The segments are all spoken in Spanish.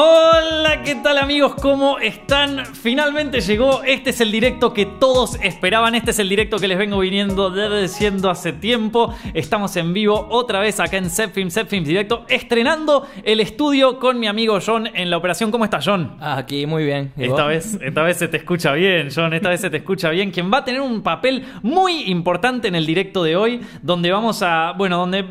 Hola, ¿qué tal amigos? ¿Cómo están? Finalmente llegó, este es el directo que todos esperaban, este es el directo que les vengo viniendo diciendo hace tiempo. Estamos en vivo otra vez acá en Zepfilm, Zepfilm Directo, estrenando el estudio con mi amigo John en la operación. ¿Cómo estás, John? Aquí, muy bien. ¿Y Esta vez, esta vez se te escucha bien, John, esta vez se te escucha bien. Quien va a tener un papel muy importante en el directo de hoy, donde vamos a, bueno, donde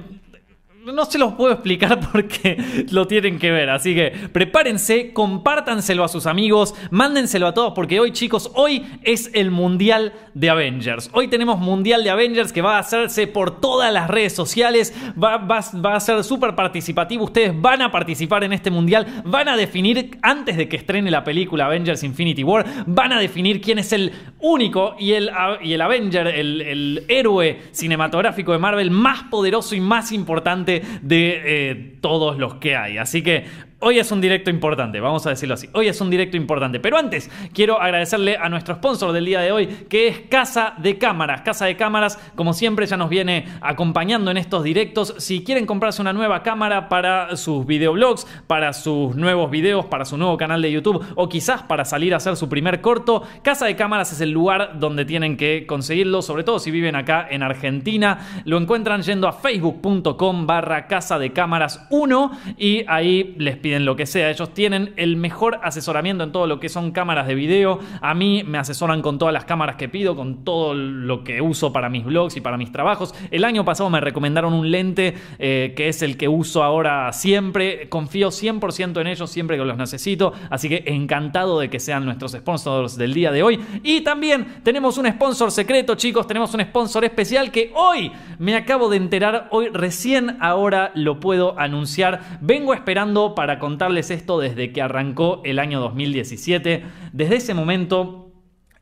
no se los puedo explicar porque lo tienen que ver. Así que prepárense, compártanselo a sus amigos, mándenselo a todos porque hoy, chicos, hoy es el Mundial de Avengers. Hoy tenemos Mundial de Avengers que va a hacerse por todas las redes sociales. Va, va- va a ser súper participativo. Ustedes van a participar en este Mundial. Van a definir, antes de que estrene la película Avengers Infinity War, van a definir quién es el único y el, y el Avenger, el, el héroe cinematográfico de Marvel más poderoso y más importante de eh, todos los que hay. Así que hoy es un directo importante, vamos a decirlo así. Hoy es un directo importante. Pero antes, quiero agradecerle a nuestro sponsor del día de hoy, que es Casa de Cámaras. Casa de Cámaras, como siempre, ya nos viene acompañando en estos directos. Si quieren comprarse una nueva cámara para sus videoblogs, para sus nuevos videos, para su nuevo canal de YouTube o quizás para salir a hacer su primer corto, Casa de Cámaras es el lugar donde tienen que conseguirlo, sobre todo si viven acá en Argentina. Lo encuentran yendo a facebook.com barra Casa de Cámaras 1 y ahí les piden lo que sea. Ellos tienen el mejor asesoramiento en todo lo que son cámaras de video. A mí me asesoran con todas las cámaras que pido, con todo lo que uso para mis blogs y para mis trabajos. El año pasado me recomendaron un lente eh, que es el que uso ahora siempre. Confío 100% en ellos siempre que los necesito. Así que encantado de que sean nuestros sponsors del día de hoy. Y también tenemos un sponsor secreto, chicos. Tenemos un sponsor especial que hoy me acabo de enterar. Hoy recién ahora lo puedo anunciar. Vengo esperando para contarles esto desde que arrancó el año 2017. Desde ese momento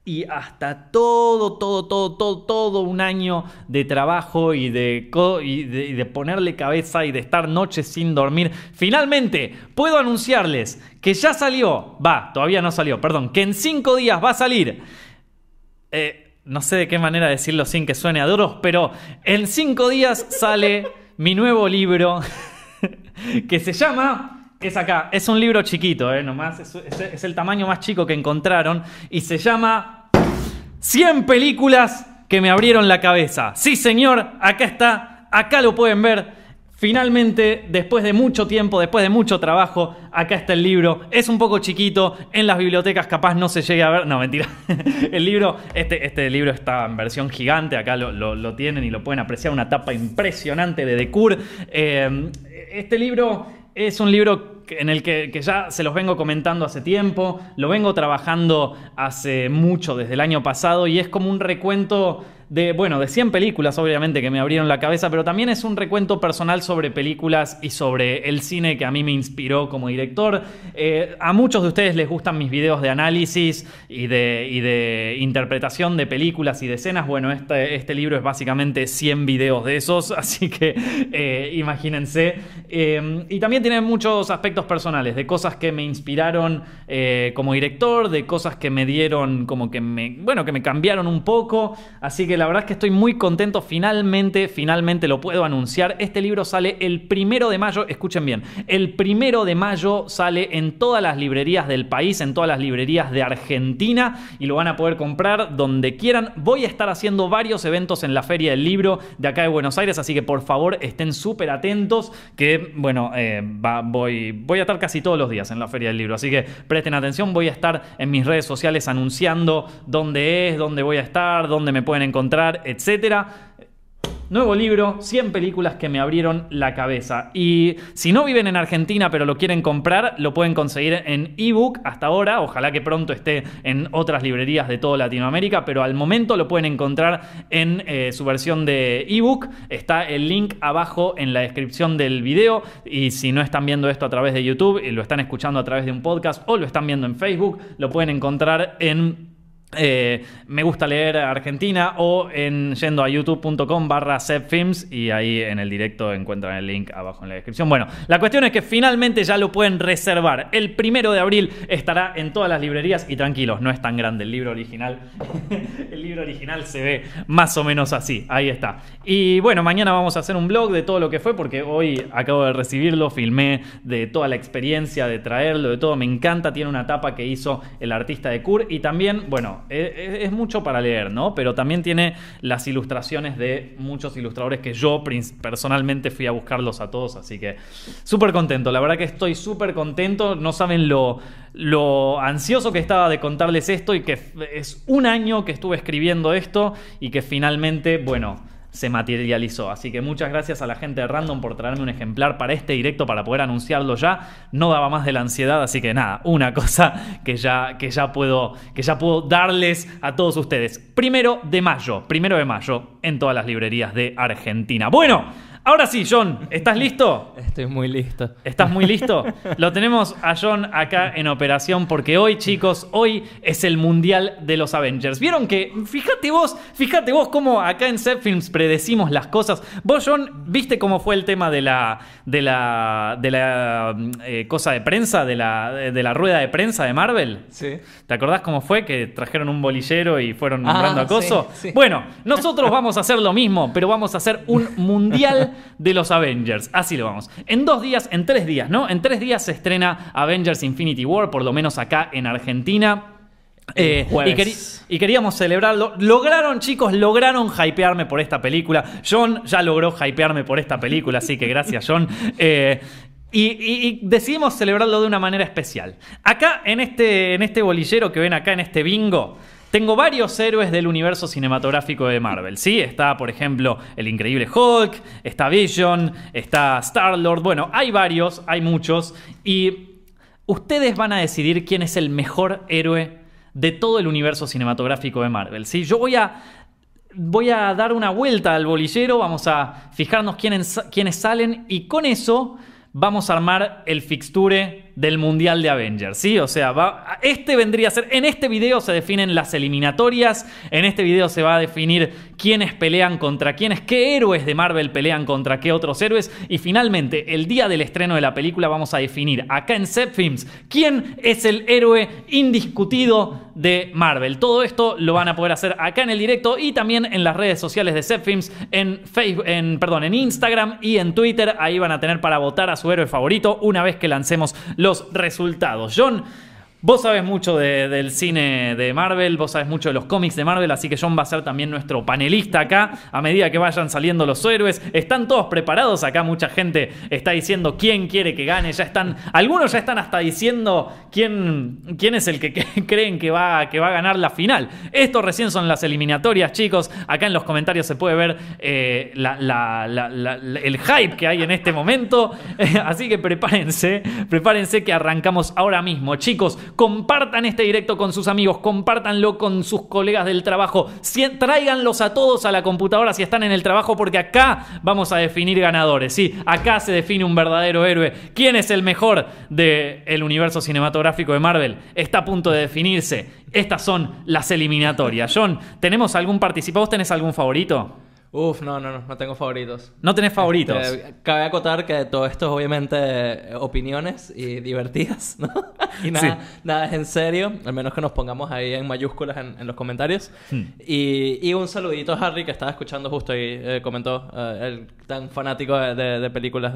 y hasta todo, todo, todo, todo, todo un año de trabajo y de, ponerle cabeza y de estar noches sin dormir. Finalmente, puedo anunciarles que ya salió, va, todavía no salió, perdón, que en cinco días va a salir. Eh, no sé de qué manera decirlo sin que suene a duros, pero en cinco días sale mi nuevo libro que se llama. Es acá, es un libro chiquito, eh, nomás, es, el tamaño más chico que encontraron y se llama 100 películas que me abrieron la cabeza. Sí, señor, acá está, acá lo pueden ver. Finalmente, después de mucho tiempo, después de mucho trabajo, acá está el libro. Es un poco chiquito, en las bibliotecas capaz no se llegue a ver. No, mentira. El libro, este, este libro está en versión gigante, acá lo, tienen y lo pueden apreciar, una tapa impresionante de Decur. Eh, este libro es un libro en el que ya se los vengo comentando hace tiempo, lo vengo trabajando hace mucho, desde el año pasado, y es como un recuento de, bueno, de 100 películas, obviamente, que me abrieron la cabeza, pero también es un recuento personal sobre películas y sobre el cine que a mí me inspiró como director. Eh, a muchos de ustedes les gustan mis videos de análisis y de, interpretación de películas y de escenas. Bueno, este, este libro es básicamente 100 videos de esos, así que eh, imagínense. Eh, y también tiene muchos aspectos personales, de cosas que me inspiraron como director, de cosas que me dieron como que me, bueno, que me cambiaron un poco. Así que verdad es que estoy muy contento. Finalmente, finalmente lo puedo anunciar. Este libro sale el primero de mayo, escuchen bien, el primero de mayo sale en todas las librerías del país, en todas las librerías de Argentina y lo van a poder comprar donde quieran. Voy a estar haciendo varios eventos en la Feria del Libro de acá de Buenos Aires, así que por favor estén súper atentos que, bueno, eh, voy, voy a estar casi todos los días en la Feria del Libro, así que presten atención, voy a estar en mis redes sociales anunciando dónde es, dónde voy a estar, dónde me pueden encontrar, etcétera. Nuevo libro, 100 películas que me abrieron la cabeza. Y si no viven en Argentina pero lo quieren comprar, lo pueden conseguir en ebook hasta ahora. Ojalá que pronto esté en otras librerías de toda Latinoamérica, pero al momento lo pueden encontrar en eh, su versión de ebook. Está el link abajo en la descripción del video. Y si no están viendo esto a través de YouTube y lo están escuchando a través de un podcast o lo están viendo en Facebook, lo pueden encontrar en eh, me gusta leer Argentina o en yendo a youtube.com barra films y ahí en el directo encuentran el link abajo en la descripción. Bueno, la cuestión es que finalmente ya lo pueden reservar. El primero de abril estará en todas las librerías y tranquilos, no es tan grande el libro original. el libro original se ve más o menos así, ahí está. Y bueno, mañana vamos a hacer un blog de todo lo que fue porque hoy acabo de recibirlo, filmé de toda la experiencia de traerlo, de todo, me encanta, tiene una tapa que hizo el artista de Kur y también, bueno, es, mucho para leer, ¿no? Pero también tiene las ilustraciones de muchos ilustradores que yo personalmente fui a buscarlos a todos, así que súper contento, la verdad que estoy súper contento, no saben lo, lo ansioso que estaba de contarles esto y que es un año que estuve escribiendo esto y que finalmente, bueno se materializó. Así que muchas gracias a la gente de Random por traerme un ejemplar para este directo para poder anunciarlo ya. No daba más de la ansiedad, así que nada, una cosa que ya, que ya, puedo, que ya puedo darles a todos ustedes. Primero de mayo, primero de mayo en todas las librerías de Argentina. Bueno, Ahora sí, John, ¿estás listo? Estoy muy listo. ¿Estás muy listo? Lo tenemos a John acá en operación porque hoy, chicos, hoy es el Mundial de los Avengers. ¿Vieron que, fíjate vos, fíjate vos cómo acá en Set Films predecimos las cosas? Vos, John, ¿viste cómo fue el tema de la, de la, de la eh, cosa de prensa, de la, de la rueda de prensa de Marvel? Sí. ¿Te acordás cómo fue que trajeron un bolillero y fueron nombrando ah, a Coso? Bueno, nosotros vamos a hacer lo mismo, pero vamos a hacer un Mundial de los Avengers. Así lo vamos. En dos días, en tres días, ¿no? En tres días se estrena Avengers Infinity War, por lo menos acá en Argentina. Eh, y, queríamos celebrarlo. Lograron, chicos, lograron hypearme por esta película. John ya logró hypearme por esta película, así que gracias, John. Eh, y, decidimos celebrarlo de una manera especial. Acá, en este, en este bolillero que ven acá, en este bingo, tengo varios héroes del universo cinematográfico de Marvel, ¿sí? Está, por ejemplo, el increíble Hulk, está Vision, está Star-Lord, bueno, hay varios, hay muchos, y ustedes van a decidir quién es el mejor héroe de todo el universo cinematográfico de Marvel, ¿sí? Yo voy a voy a dar una vuelta al bolillero, vamos a fijarnos quiénes, quiénes, salen y con eso vamos a armar el fixture del Mundial de Avengers, ¿sí? O sea, va, este vendría a ser, en este video se definen las eliminatorias, en este video se va a definir quiénes pelean contra quiénes, qué héroes de Marvel pelean contra qué otros héroes, y finalmente, el día del estreno de la película vamos a definir acá en Set Films quién es el héroe indiscutido de Marvel. Todo esto lo van a poder hacer acá en el directo y también en las redes sociales de Set Films, en Facebook, en, perdón, en Instagram y en Twitter, ahí van a tener para votar a su héroe favorito una vez que lancemos resultados. John Vos sabés mucho del cine de Marvel, vos sabés mucho de los cómics de Marvel, así que John va a ser también nuestro panelista acá a medida que vayan saliendo los héroes. Están todos preparados acá, mucha gente está diciendo quién quiere que gane, ya están, algunos ya están hasta diciendo quién, quién es el que, creen que va, que va a ganar la final. Esto recién son las eliminatorias, chicos. Acá en los comentarios se puede ver eh, el hype que hay en este momento, así que prepárense, prepárense que arrancamos ahora mismo, chicos compartan este directo con sus amigos, compártanlo con sus colegas del trabajo, tráiganlos a todos a la computadora si están en el trabajo, porque acá vamos a definir ganadores. Sí, acá se define un verdadero héroe. ¿Quién es el mejor del universo cinematográfico de Marvel? Está a punto de definirse. Estas son las eliminatorias. John, ¿tenemos algún participado? ¿Vos tenés algún favorito? Uf, no, no, no, no tengo favoritos. ¿No tenés favoritos? Este, cabe acotar que todo esto es obviamente opiniones y divertidas, ¿no? Y nada, nada es en serio, al menos que nos pongamos ahí en mayúsculas en, los comentarios. Hmm. Y, un saludito a Harry que estaba escuchando justo y eh, comentó, eh, el tan fanático de, películas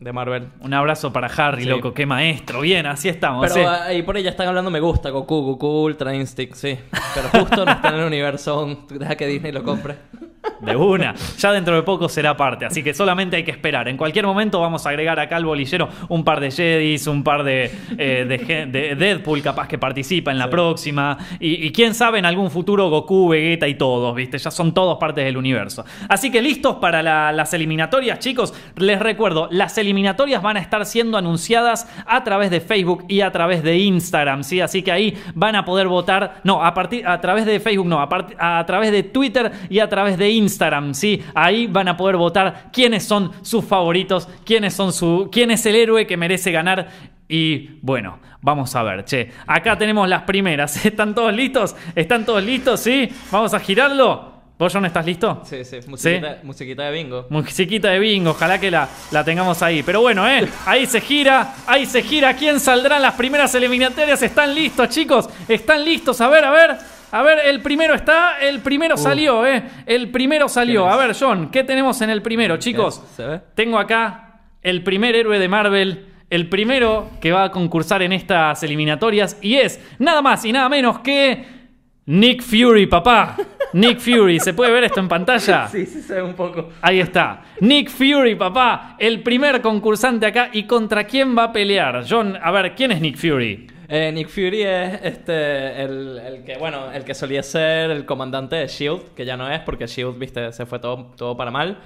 de, Marvel. Un abrazo para Harry, loco, qué maestro, bien, así estamos. Pero ahí por ahí ya están hablando, me gusta, Goku, Goku, Ultra Instinct, sí. Pero justo no está en el universo, deja que Disney lo compre. De una. Ya dentro de poco será parte, así que solamente hay que esperar. En cualquier momento vamos a agregar acá al bolillero un par de Jedis, un par de, eh, de, Deadpool capaz que participa en la próxima. Y, quién sabe, en algún futuro Goku, Vegeta y todos, ¿viste? Ya son todos partes del universo. Así que listos para las eliminatorias, chicos. Les recuerdo, las eliminatorias van a estar siendo anunciadas a través de Facebook y a través de Instagram, ¿sí? Así que ahí van a poder votar. No, a, partir, a través de Facebook, no, a, a través de Twitter y a través de Instagram, ¿sí? Ahí van a poder votar quiénes son sus favoritos, quiénes son su, quién es el héroe que merece ganar Y bueno, vamos a ver, che. Acá tenemos las primeras. ¿Están todos listos? ¿Están todos listos? ¿Sí? Vamos a girarlo. ¿Vos, John, estás listo? Sí, sí, musiquita, musiquita de bingo. Musiquita de bingo, ojalá que la, la tengamos ahí. Pero bueno, ¿eh? Ahí se gira, ahí se gira. ¿Quién saldrá en las primeras eliminatorias? ¿Están listos, chicos? ¿Están listos? A ver, a ver. A ver, el primero está, el primero salió, ¿eh? El primero salió. A ver, John, ¿qué tenemos en el primero, chicos? ¿Se ve? Tengo acá el primer héroe de Marvel, el primero que va a concursar en estas eliminatorias y es nada más y nada menos que Nick Fury, papá. Nick Fury, ¿se puede ver esto en pantalla? Sí, sí se ve un poco. Ahí está. Nick Fury, papá, el primer concursante acá. ¿Y contra quién va a pelear? John, a ver, ¿quién es Nick Fury? Eh, Nick Fury es este el, el que bueno el que solía ser el comandante de Shield que ya no es porque Shield viste se fue todo, todo para mal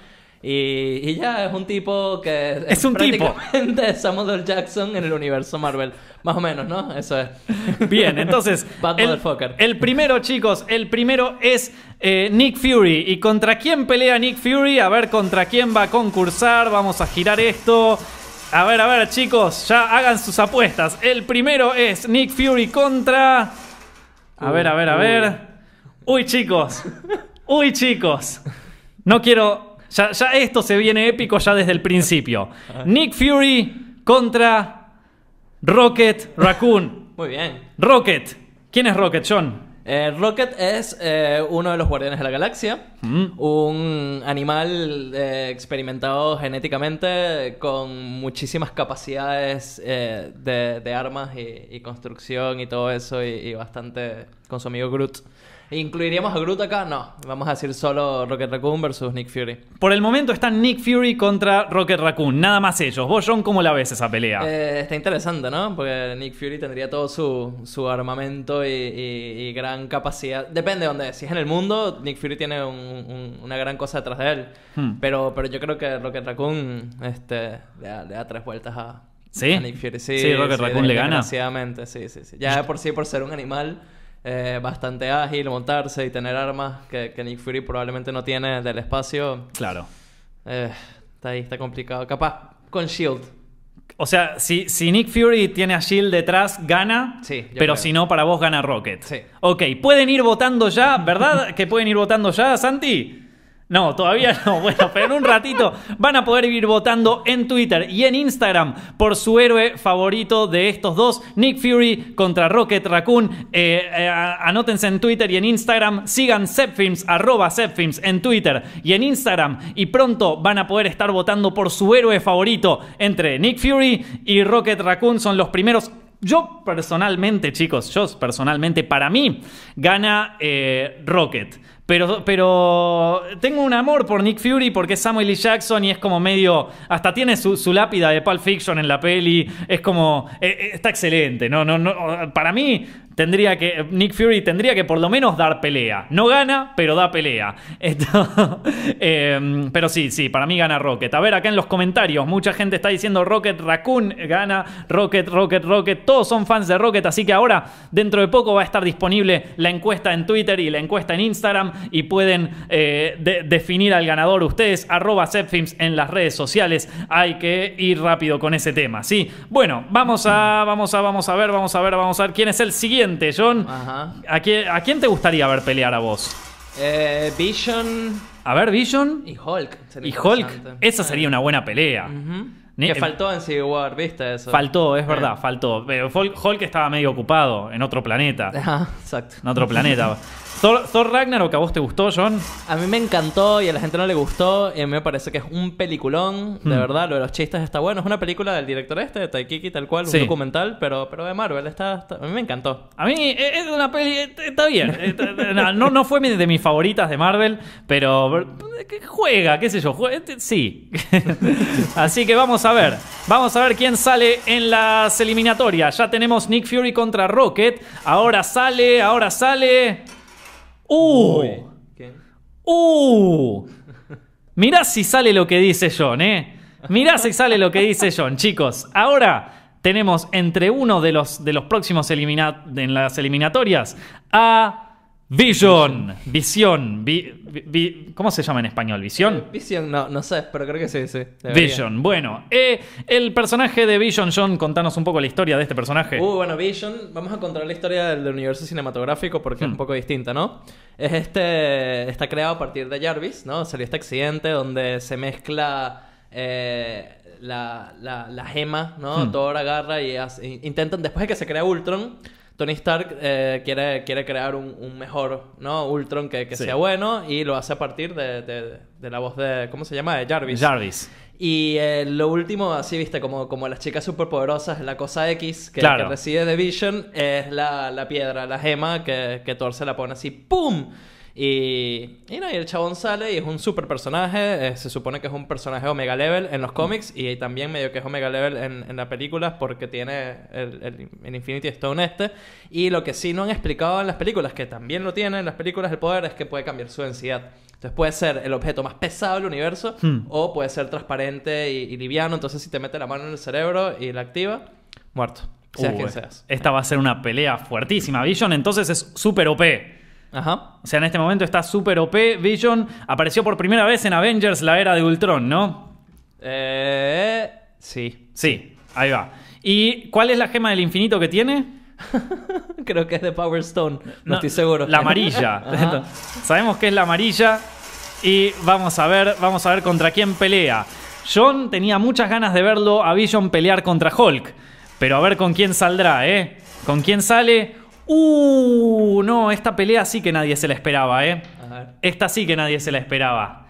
y, y ya es un tipo que Es un tipo. prácticamente Samuel L. Jackson en el universo Marvel más o menos no eso es Bien, entonces. Bad el, motherfucker. el primero, chicos, el primero es eh, Nick Fury. ¿Y contra quién pelea Nick Fury? A ver contra quién va a concursar. Vamos a girar esto. A ver, a ver, chicos, ya hagan sus apuestas. El primero es Nick Fury contra. A ver, a ver, a Uy. ver. Uy, chicos. Uy, chicos. No quiero. Ya, ya esto se viene épico ya desde el principio. Nick Fury contra Rocket Raccoon. muy bien Rocket. ¿Quién es Rocket, John? Eh, Rocket es eh, uno de los guardianes de la galaxia, Mm. un animal eh, experimentado genéticamente con muchísimas capacidades de, de armas y, y construcción y todo eso y, y bastante con su amigo Groot. ¿Incluiríamos a Groot acá? No, vamos a decir solo Rocket Raccoon versus Nick Fury. Por el momento están Nick Fury contra Rocket Raccoon. Nada más ellos. Vos, John, ¿cómo la ves esa pelea? Eh, está interesante, ¿no? Porque Nick Fury tendría todo su, su armamento y, y- y gran capacidad. Depende de dónde. Si es en el mundo, Nick Fury tiene un- un- una gran cosa detrás de él. Hmm. Pero, pero yo creo que Rocket Raccoon este, le, da, le da tres vueltas a, ¿Sí? a Nick Fury. Sí, Sí, Rocket Raccoon le gana. Sí, sí, sí. Ya de por sí, por ser un animal eh, bastante ágil, montarse y tener armas que, que Nick Fury probablemente no tiene del espacio. Claro. eh, está ahí, está complicado. Capaz con Shield. O sea, si, si Nick Fury tiene a Shield detrás, gana. Sí, pero creo. si no, para vos gana Rocket. Sí. Ok, pueden ir votando ya, ¿verdad? que pueden ir votando ya, Santi. No, todavía no. Bueno, pero en un ratito van a poder ir votando en Twitter y en Instagram por su héroe favorito de estos dos, Nick Fury contra Rocket Raccoon. Eh, eh, anótense en Twitter y en Instagram. Sigan Zepfilms, arroba Zepfilms en Twitter y en Instagram. Y pronto van a poder estar votando por su héroe favorito entre Nick Fury y Rocket Raccoon. Son los primeros yo personalmente, chicos, yo personalmente, para mí, gana eh, Rocket. Pero, pero tengo un amor por Nick Fury porque es Samuel L. Jackson y es como medio. Hasta tiene su, su lápida de Pulp Fiction en la peli. Es como. eh, eh, está excelente. No, no, no. Para mí, tendría que. Nick Fury tendría que por lo menos dar pelea. No gana, pero da pelea. Eh, pero sí, sí, para mí gana Rocket. A ver, acá en los comentarios, mucha gente está diciendo Rocket Raccoon gana. Rocket, Rocket, Rocket. Todos son fans de Rocket, así que ahora, dentro de poco, va a estar disponible la encuesta en Twitter y la encuesta en Instagram. Y pueden eh, de- definir al ganador ustedes, arroba Zepfilms en las redes sociales. Hay que ir rápido con ese tema, ¿sí? Bueno, vamos a, vamos a, vamos a ver, vamos a ver, vamos a ver quién es el siguiente, John. Ajá. ¿A quién, a quién te gustaría ver pelear a vos? Eh, Vision A ver, Vision y Hulk. sería y Hulk. Esa sería una buena pelea. Que faltó en Civil War, ¿viste eso? Faltó, es Eh. verdad, faltó. Pero Hulk, Hulk estaba medio ocupado en otro planeta. Ajá, exacto. En otro planeta. Thor, Thor Ragnarok, ¿a vos te gustó, John? A mí me encantó y a la gente no le gustó y a mí me parece que es un peliculón, de Hmm. verdad, lo de los chistes está bueno, es una película del director este, de Taikiki, tal cual, Sí. un documental, pero, pero de Marvel, está, está- a mí me encantó. A mí eh, es una peli. eh, Está bien. Eh, No, no, fue de mis favoritas de Marvel, pero. eh, Juega, qué sé yo. juega- eh, sí. Así que vamos a ver. Vamos a ver quién sale en las eliminatorias. Ya tenemos Nick Fury contra Rocket. Ahora sale, ahora sale. ¡Uh! ¿Qué? ¡Uh! Mirá si sale lo que dice John, ¿eh? Mirá si sale lo que dice John, chicos. Ahora tenemos entre uno de los, de los próximos elimina- en las eliminatorias a Vision, visión, vi- vi- ¿cómo se llama en español? ¿Visión? Vision, no, no sé, pero creo que sí, sí. debería. Vision, bueno, eh, el personaje de Vision, John, contanos un poco la historia de este personaje. Uh, bueno, Vision, vamos a contar la historia del, universo cinematográfico porque es Hmm. un poco distinta, ¿no? Es este, está creado a partir de Jarvis, ¿no? Salió este accidente donde se mezcla eh, la, la, la gema, ¿no? Hmm. Thor agarra y hace- intentan, después de que se crea Ultron, Tony Stark eh, quiere, quiere crear un, un mejor, ¿no? Ultron que, que Sí. sea bueno y lo hace a partir de, de- de la voz de, ¿cómo se llama? De Jarvis. Jarvis. Y eh, lo último, así viste, como, como las chicas superpoderosas, la cosa X que, Claro. que recibe de Vision es la, la piedra, la gema que, que Thor se la pone así, ¡pum! Y, y, no, y el chabón sale y es un super personaje. eh, se supone que es un personaje Omega Level en los cómics y también medio que es Omega Level en, en las películas porque tiene el, el- el Infinity Stone este. Y lo que sí no han explicado en las películas, que también lo tiene en las películas el poder, es que puede cambiar su densidad. Entonces puede ser el objeto más pesado del universo Hmm. o puede ser transparente y, y liviano. Entonces si te mete la mano en el cerebro y la activa, muerto. Seas quien seas. Esta va a ser una pelea fuertísima. Vision entonces es súper OP. Ajá. O sea, en este momento está súper OP. Vision apareció por primera vez en Avengers, la era de Ultron, ¿no? Eh, sí. Sí, ahí va. ¿Y cuál es la gema del infinito que tiene? Creo que es de Power Stone. No, estoy seguro. La amarilla. Sabemos que es la amarilla. Y vamos a ver, vamos a ver contra quién pelea. John tenía muchas ganas de verlo a Vision pelear contra Hulk. Pero a ver con quién saldrá, ¿eh? ¿Con quién sale? Uh, no, esta pelea sí que nadie se la esperaba, ¿eh? A ver. Esta sí que nadie se la esperaba.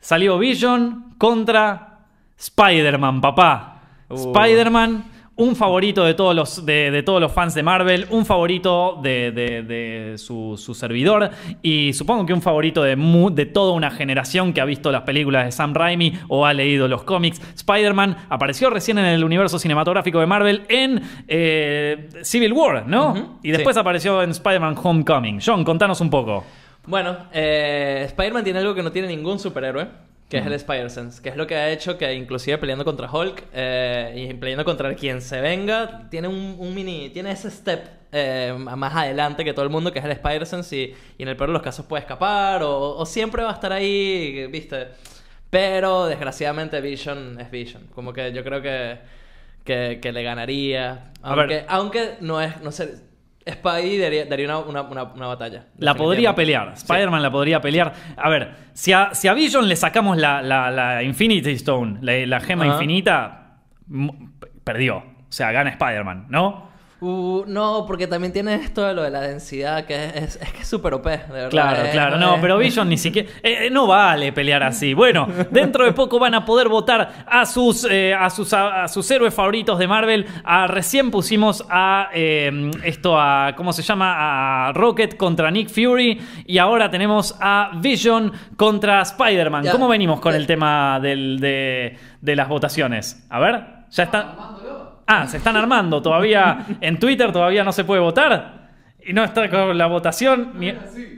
Salió Vision contra Spider-Man, papá. Uh. Spider-Man, un favorito de todos los, de, de todos los fans de Marvel, un favorito de, de- de su, su servidor y supongo que un favorito de, de toda una generación que ha visto las películas de Sam Raimi o ha leído los cómics. Spider-Man apareció recién en el universo cinematográfico de Marvel en eh, Civil War, ¿no? Y después sí. apareció en Spider-Man Homecoming. John, contanos un poco. Bueno, eh, Spider-Man tiene algo que no tiene ningún superhéroe, que es el Spider-Sense, que es lo que ha hecho que inclusive peleando contra Hulk eh, y peleando contra quien se venga, tiene un, un mini, tiene ese step eh, más adelante que todo el mundo, que es el Spider-Sense y, y en el peor de los casos puede escapar o, o siempre va a estar ahí, ¿viste? Pero desgraciadamente Vision es Vision, como que yo creo que, que, que le ganaría, A ver. aunque, aunque no es, no sé... Spidey daría, daría una, una, una, una batalla. La podría pelear. Spider-Man la podría pelear. A ver, si a, si a Vision le sacamos la, la- la Infinity Stone, la, la gema infinita, perdió. O sea, gana Spider-Man, ¿no? Uh, no, porque también tiene esto de lo de la densidad, que es, es, que es súper OP, de verdad. Claro, Es- claro. No, es- pero Vision ni siquiera. eh, eh, no vale pelear así. Bueno, dentro de poco van a poder votar a sus, eh, a sus, a, a sus héroes favoritos de Marvel. A, recién pusimos a eh, esto a. ¿Cómo se llama? A Rocket contra Nick Fury. Y ahora tenemos a Vision contra Spider-Man. ¿Cómo venimos con el tema del- de, de las votaciones? A ver, ya está. Ah, se están armando. Todavía en Twitter todavía no se puede votar. Y no está con la votación. Ni,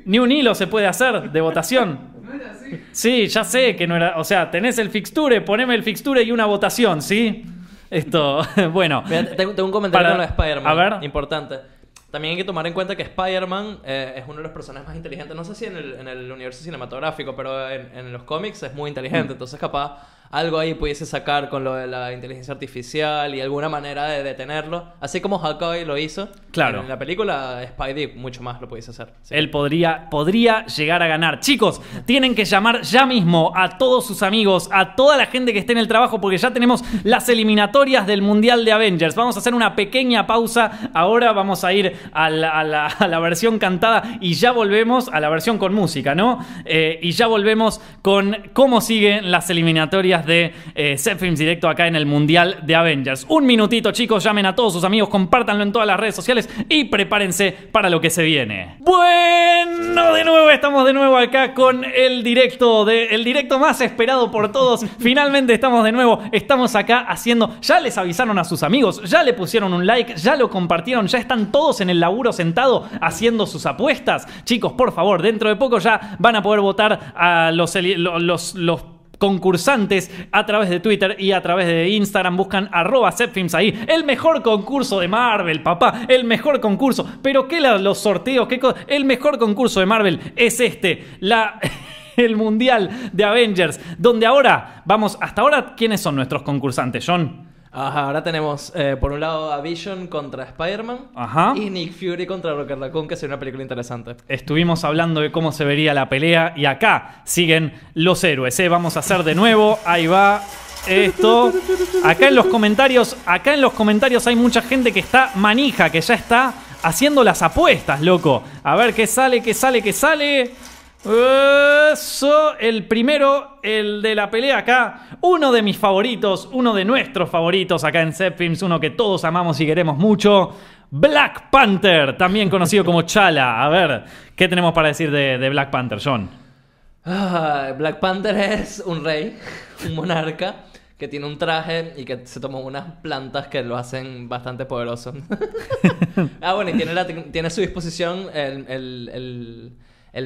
ni un hilo se puede hacer de votación. Sí, ya sé que no era. O sea, tenés el fixture, poneme el fixture y una votación, ¿sí? Esto, bueno. Mira, tengo, tengo un comentario Para- con lo de Spider-Man. a ver. Importante. También hay que tomar en cuenta que Spider-Man eh, es uno de los personajes más inteligentes. No sé si en el, en el universo cinematográfico, pero en, en los cómics es muy Mm. inteligente. Entonces, capaz algo ahí pudiese sacar con lo de la inteligencia artificial y alguna manera de detenerlo. Así como Hawkeye lo hizo. Claro. En la película, Spidey mucho más lo pudiese hacer. Sí. Él podría, podría llegar a ganar. Chicos, tienen que llamar ya mismo a todos sus amigos, a toda la gente que esté en el trabajo, porque ya tenemos las eliminatorias del Mundial de Avengers. Vamos a hacer una pequeña pausa. Ahora vamos a ir a la, a la- a la versión cantada y ya volvemos a la versión con música, ¿no? Eh, y ya volvemos con cómo siguen las eliminatorias de eh, Set Films Directo acá en el Mundial de Avengers. Un minutito, chicos, llamen a todos sus amigos, compártanlo en todas las redes sociales y prepárense para lo que se viene. Bueno, de nuevo estamos de nuevo acá con el directo de el directo más esperado por todos. Finalmente estamos de nuevo, estamos acá haciendo, ya les avisaron a sus amigos, ya le pusieron un like, ya lo compartieron, ya están todos en el laburo sentado haciendo sus apuestas. Chicos, por favor, dentro de poco ya van a poder votar a los concursantes a través de Twitter y a través de Instagram. Buscan arroba Zepfilms ahí. El mejor concurso de Marvel, papá. El mejor concurso. Pero ¿qué los sorteos? ¿Qué el mejor concurso de Marvel es este. La... el mundial de Avengers, donde ahora, vamos, hasta ahora, ¿quiénes son nuestros concursantes, John? Ajá, ahora tenemos eh, por un lado a Vision contra Spider-Man Ajá. y Nick Fury contra Rocket Raccoon, que sería una película interesante. Estuvimos hablando de cómo se vería la pelea y acá siguen los héroes. ¿eh? Vamos a hacer de nuevo, ahí va esto. Acá en los comentarios, acá en los comentarios hay mucha gente que está manija, que ya está haciendo las apuestas, loco. A ver qué sale, qué sale, qué sale. Eso, el primero, el de la pelea acá, uno de mis favoritos, uno de nuestros favoritos acá en Films, uno que todos amamos y queremos mucho, Black Panther, también conocido como Chala. A ver, ¿qué tenemos para decir de, Black Panther, John? Black Panther es un rey, un monarca que tiene un traje y que se toma unas plantas que lo hacen bastante poderoso. ah, bueno, y tiene, a su disposición el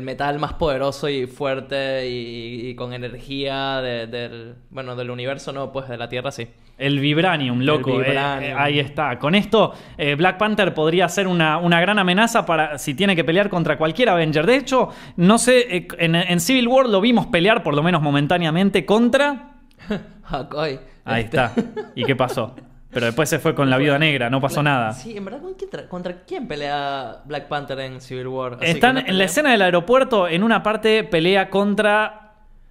metal más poderoso y fuerte y, con energía del, bueno, del universo, no, pues de la Tierra sí. El Vibranium, loco. Eh, eh, ahí está. Con esto, eh, Black Panther podría ser una, gran amenaza para si tiene que pelear contra cualquier Avenger. De hecho, no sé, en, Civil War lo vimos pelear, por lo menos momentáneamente, contra. Hakoy. Ahí este. está. ¿Y qué pasó? Pero después se fue con la viuda negra, no pasó nada. Sí, en verdad, ¿contra quién pelea Black Panther en Civil War? Están en la escena del aeropuerto, en una parte pelea contra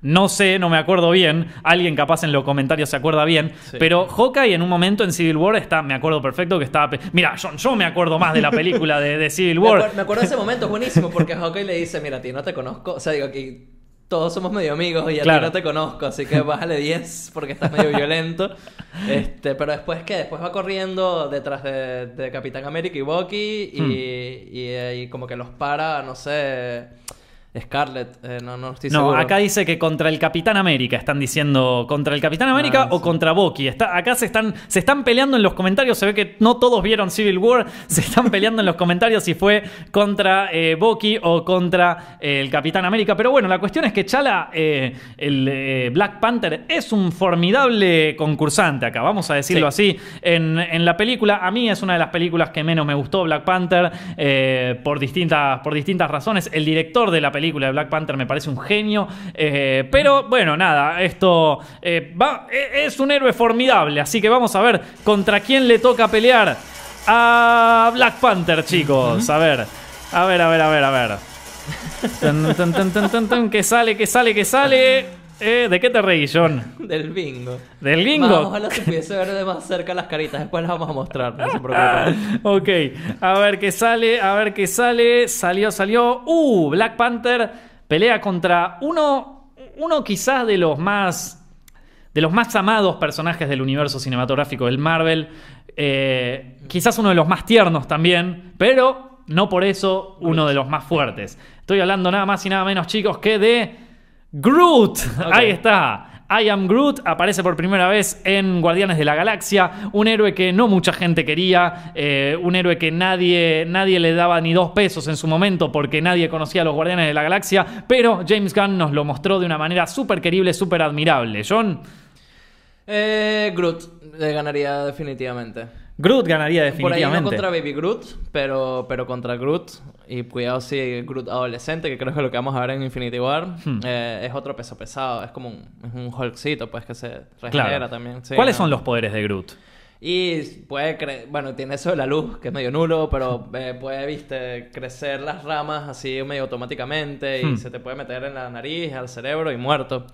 no sé, no me acuerdo bien. Alguien capaz en los comentarios se acuerda bien. Pero Hawkeye en un momento en Civil War está, me acuerdo perfecto que estaba. Mira, yo, yo me acuerdo más de la película de, Civil War. Me, acuerdo, de ese momento, es buenísimo, porque Hawkeye le dice: Mira, tío, no te conozco. O sea, digo que todos somos medio amigos y a ti no te conozco, así que bájale 10 porque estás medio violento. Este, pero después que después va corriendo detrás de, Capitán América y Bucky y, hmm. y, y, como que los para, no sé Scarlett, eh, no, no estoy no, acá dice que contra el Capitán América están diciendo contra el Capitán América ah, o contra Bucky. Está, acá se están, se están peleando en los comentarios. Se ve que no todos vieron Civil War. Se están peleando en los comentarios si fue contra eh, Bucky o contra eh, el Capitán América. Pero bueno, la cuestión es que Chala, el Black Panther, es un formidable concursante acá. Vamos a decirlo así. En, en, la película, a mí es una de las películas que menos me gustó Black Panther por, distintas, por distintas razones. El director de la película película de Black Panther me parece un genio. Eh, pero bueno, nada, esto eh, va, e, es un héroe formidable. Así que vamos a ver contra quién le toca pelear a Black Panther, chicos. A ver, a ver, a ver, a ver, a ver. que sale, que sale, que sale. Eh, ¿De qué te reís, John? Del bingo. ¿Del bingo? ojalá se pudiese ver de más cerca las caritas. Después las vamos a mostrar, no se preocupen. ok, a ver qué sale, a ver qué sale. Salió, salió. Uh, Black Panther pelea contra uno, uno quizás de los más... De los más amados personajes del universo cinematográfico del Marvel. Eh, quizás uno de los más tiernos también, pero no por eso uno de los más fuertes. Estoy hablando nada más y nada menos, chicos, que de Groot. Ahí está. I Am Groot aparece por primera vez en Guardianes de la Galaxia, un héroe que no mucha gente quería, eh, un héroe que nadie, nadie le daba ni dos pesos en su momento porque nadie conocía a los Guardianes de la Galaxia, pero James Gunn nos lo mostró de una manera súper querible, súper admirable. John. Eh, Groot le ganaría definitivamente. Groot ganaría definitivamente. Por ahí no contra Baby Groot, pero, pero contra Groot. Y cuidado si Groot adolescente, que creo que es lo que vamos a ver en Infinity War, hmm. eh, es otro peso pesado. Es como un, es un Hulkcito, pues, que se regenera también. ¿Cuáles son los poderes de Groot? Y puede, bueno, tiene eso de la luz, que es medio nulo, pero eh, puede, viste, crecer las ramas así medio automáticamente y hmm. se te puede meter en la nariz, al cerebro y muerto.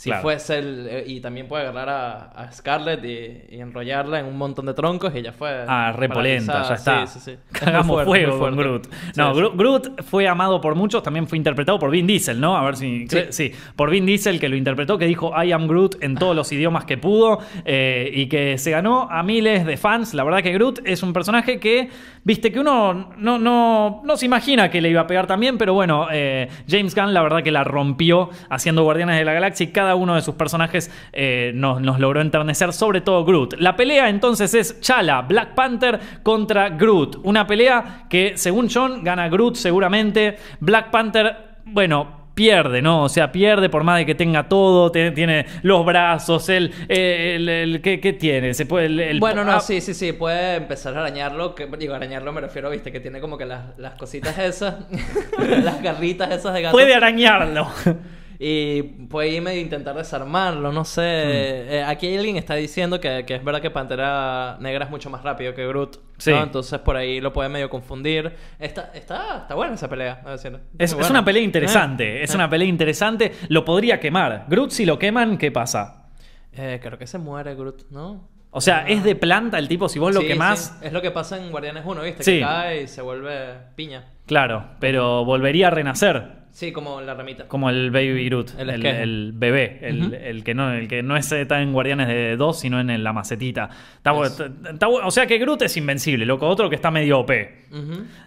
Si fuese el... Eh, y también puede agarrar a, Scarlett y, enrollarla en un montón de troncos y ya fue... Ah, repolenta, ya está. Sí, sí, sí. Hagamos fuego con Groot. No, Groot, fue amado por muchos, también fue interpretado por Vin Diesel, ¿no? A ver si... Sí, por Vin Diesel que lo interpretó, que dijo I am Groot en todos los idiomas que pudo eh, y que se ganó a miles de fans. La verdad que Groot es un personaje que, viste, que uno no, no, no se imagina que le iba a pegar también, pero bueno, eh, James Gunn la verdad que la rompió haciendo Guardianes de la Galaxia y cada uno de sus personajes eh, nos, logró enternecer, sobre todo Groot. La pelea entonces es Chala, Black Panther contra Groot. Una pelea que, según John, gana Groot seguramente. Black Panther, bueno, pierde, ¿no? O sea, pierde por más de que tenga todo, tiene los brazos, el, el, el- ¿qué, qué tiene? Se puede, el- el- Bueno, no, ah, sí, sí, sí, puede empezar a arañarlo. Que, digo, arañarlo me refiero, viste, que tiene como que las, las cositas esas, las garritas esas de gato. Puede arañarlo. Y puede ir medio intentar desarmarlo, no sé. Hmm. Eh, aquí alguien está diciendo que, que es verdad que Pantera Negra es mucho más rápido que Groot. ¿no? Sí. Entonces por ahí lo puede medio confundir. Está, está, está buena esa pelea, decir. Es, Muy es buena. una pelea interesante, Eh, es eh. una pelea interesante. Lo podría quemar. Groot, si lo queman, ¿qué pasa? Eh, creo que se muere Groot, ¿no? O sea, es de planta el tipo, si vos lo Sí, quemás, sí. Es lo que pasa en Guardianes 1, ¿viste? Sí. Que cae y se vuelve piña. claro, pero volvería a renacer. Sí, como la ramita. Como el Baby Groot, El el, esqueje. el bebé, el, que no, el que no es, está en Guardianes de 2, sino en, la macetita. Está, está- está o sea que Groot es invencible, loco. Otro que está medio OP.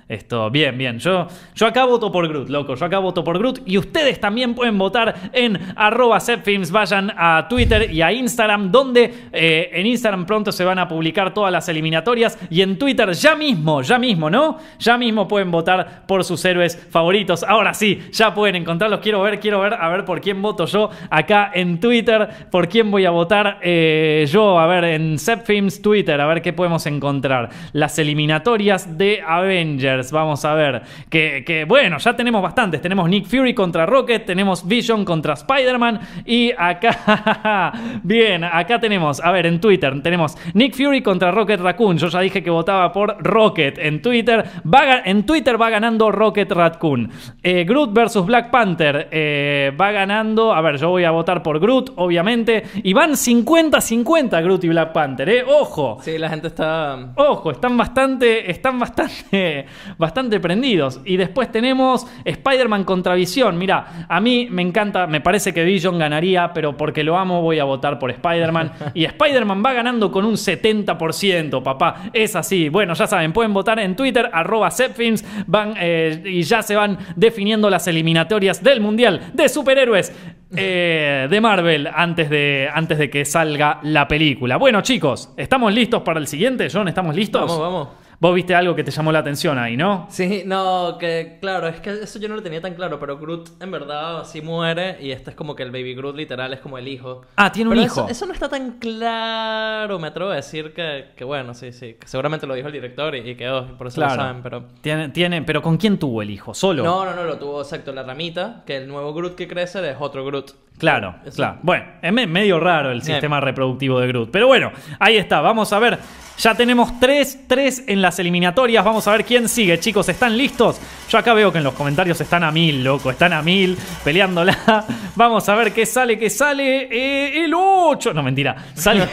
Esto, bien, bien. Yo, yo acá voto por Groot, loco. Yo acá voto por Groot. Y ustedes también pueden votar en arroba Zepfilms. Vayan a Twitter y a Instagram, donde eh, en Instagram pronto se van a publicar todas las eliminatorias. Y en Twitter ya mismo, ya mismo, ¿no? Ya mismo pueden votar por sus héroes favoritos. Ahora sí, ya pueden encontrarlos. Quiero ver, quiero ver, a ver por quién voto yo acá en Twitter. Por quién voy a votar eh, yo, a ver, en Zepfilms Twitter, a ver qué podemos encontrar. Las eliminatorias de Avengers. Vamos a ver. Que, bueno, ya tenemos bastantes. Tenemos Nick Fury contra Rocket, tenemos Vision contra Spider-Man. Y acá, bien, acá tenemos, a ver, en Twitter tenemos Nick Fury contra Rocket Raccoon. Yo ya dije que votaba por Rocket en Twitter. Va, en Twitter va ganando Rocket Raccoon. Eh, versus Black Panther eh, va ganando. A ver, yo voy a votar por Groot, obviamente. Y van 50-50 Groot y Black Panther, ¿eh? Ojo. Sí, la gente está. Ojo, están bastante, están bastante, bastante prendidos. Y después tenemos Spider-Man contra Visión. Mira, a mí me encanta, me parece que Vision ganaría, pero porque lo amo voy a votar por Spider-Man. y Spider-Man va ganando con un 70%, papá. Es así. Bueno, ya saben, pueden votar en Twitter, arroba Zepfilms, van, eh, y ya se van definiendo las eliminatorias del Mundial de Superhéroes. eh, de Marvel antes de, antes de que salga la película. Bueno, chicos, ¿estamos listos para el siguiente, John? ¿Estamos listos? Vamos, vamos. Vos viste algo que te llamó la atención ahí, ¿no? Sí, no, que claro, es que eso yo no lo tenía tan claro, pero Groot en verdad sí muere y este es como que el baby Groot literal es como el hijo. Ah, tiene un Pero hijo. Eso, eso no está tan claro, me atrevo a decir que, que bueno, sí, sí, que seguramente lo dijo el director y, y quedó, por eso lo saben, pero... Tiene, tiene, pero ¿con quién tuvo el hijo? ¿Solo? No, no, no, lo tuvo exacto la ramita, que el nuevo Groot que crece es otro Groot. Claro, Eso. claro. Bueno, es me- medio raro el sistema reproductivo de Groot. Pero bueno, ahí está. Vamos a ver. Ya tenemos tres, tres en las eliminatorias. Vamos a ver quién sigue, chicos. ¿Están listos? Yo acá veo que en los comentarios están a mil, loco. Están a mil peleándola. Vamos a ver qué sale, qué sale. Eh, el 8. No, mentira. Salió.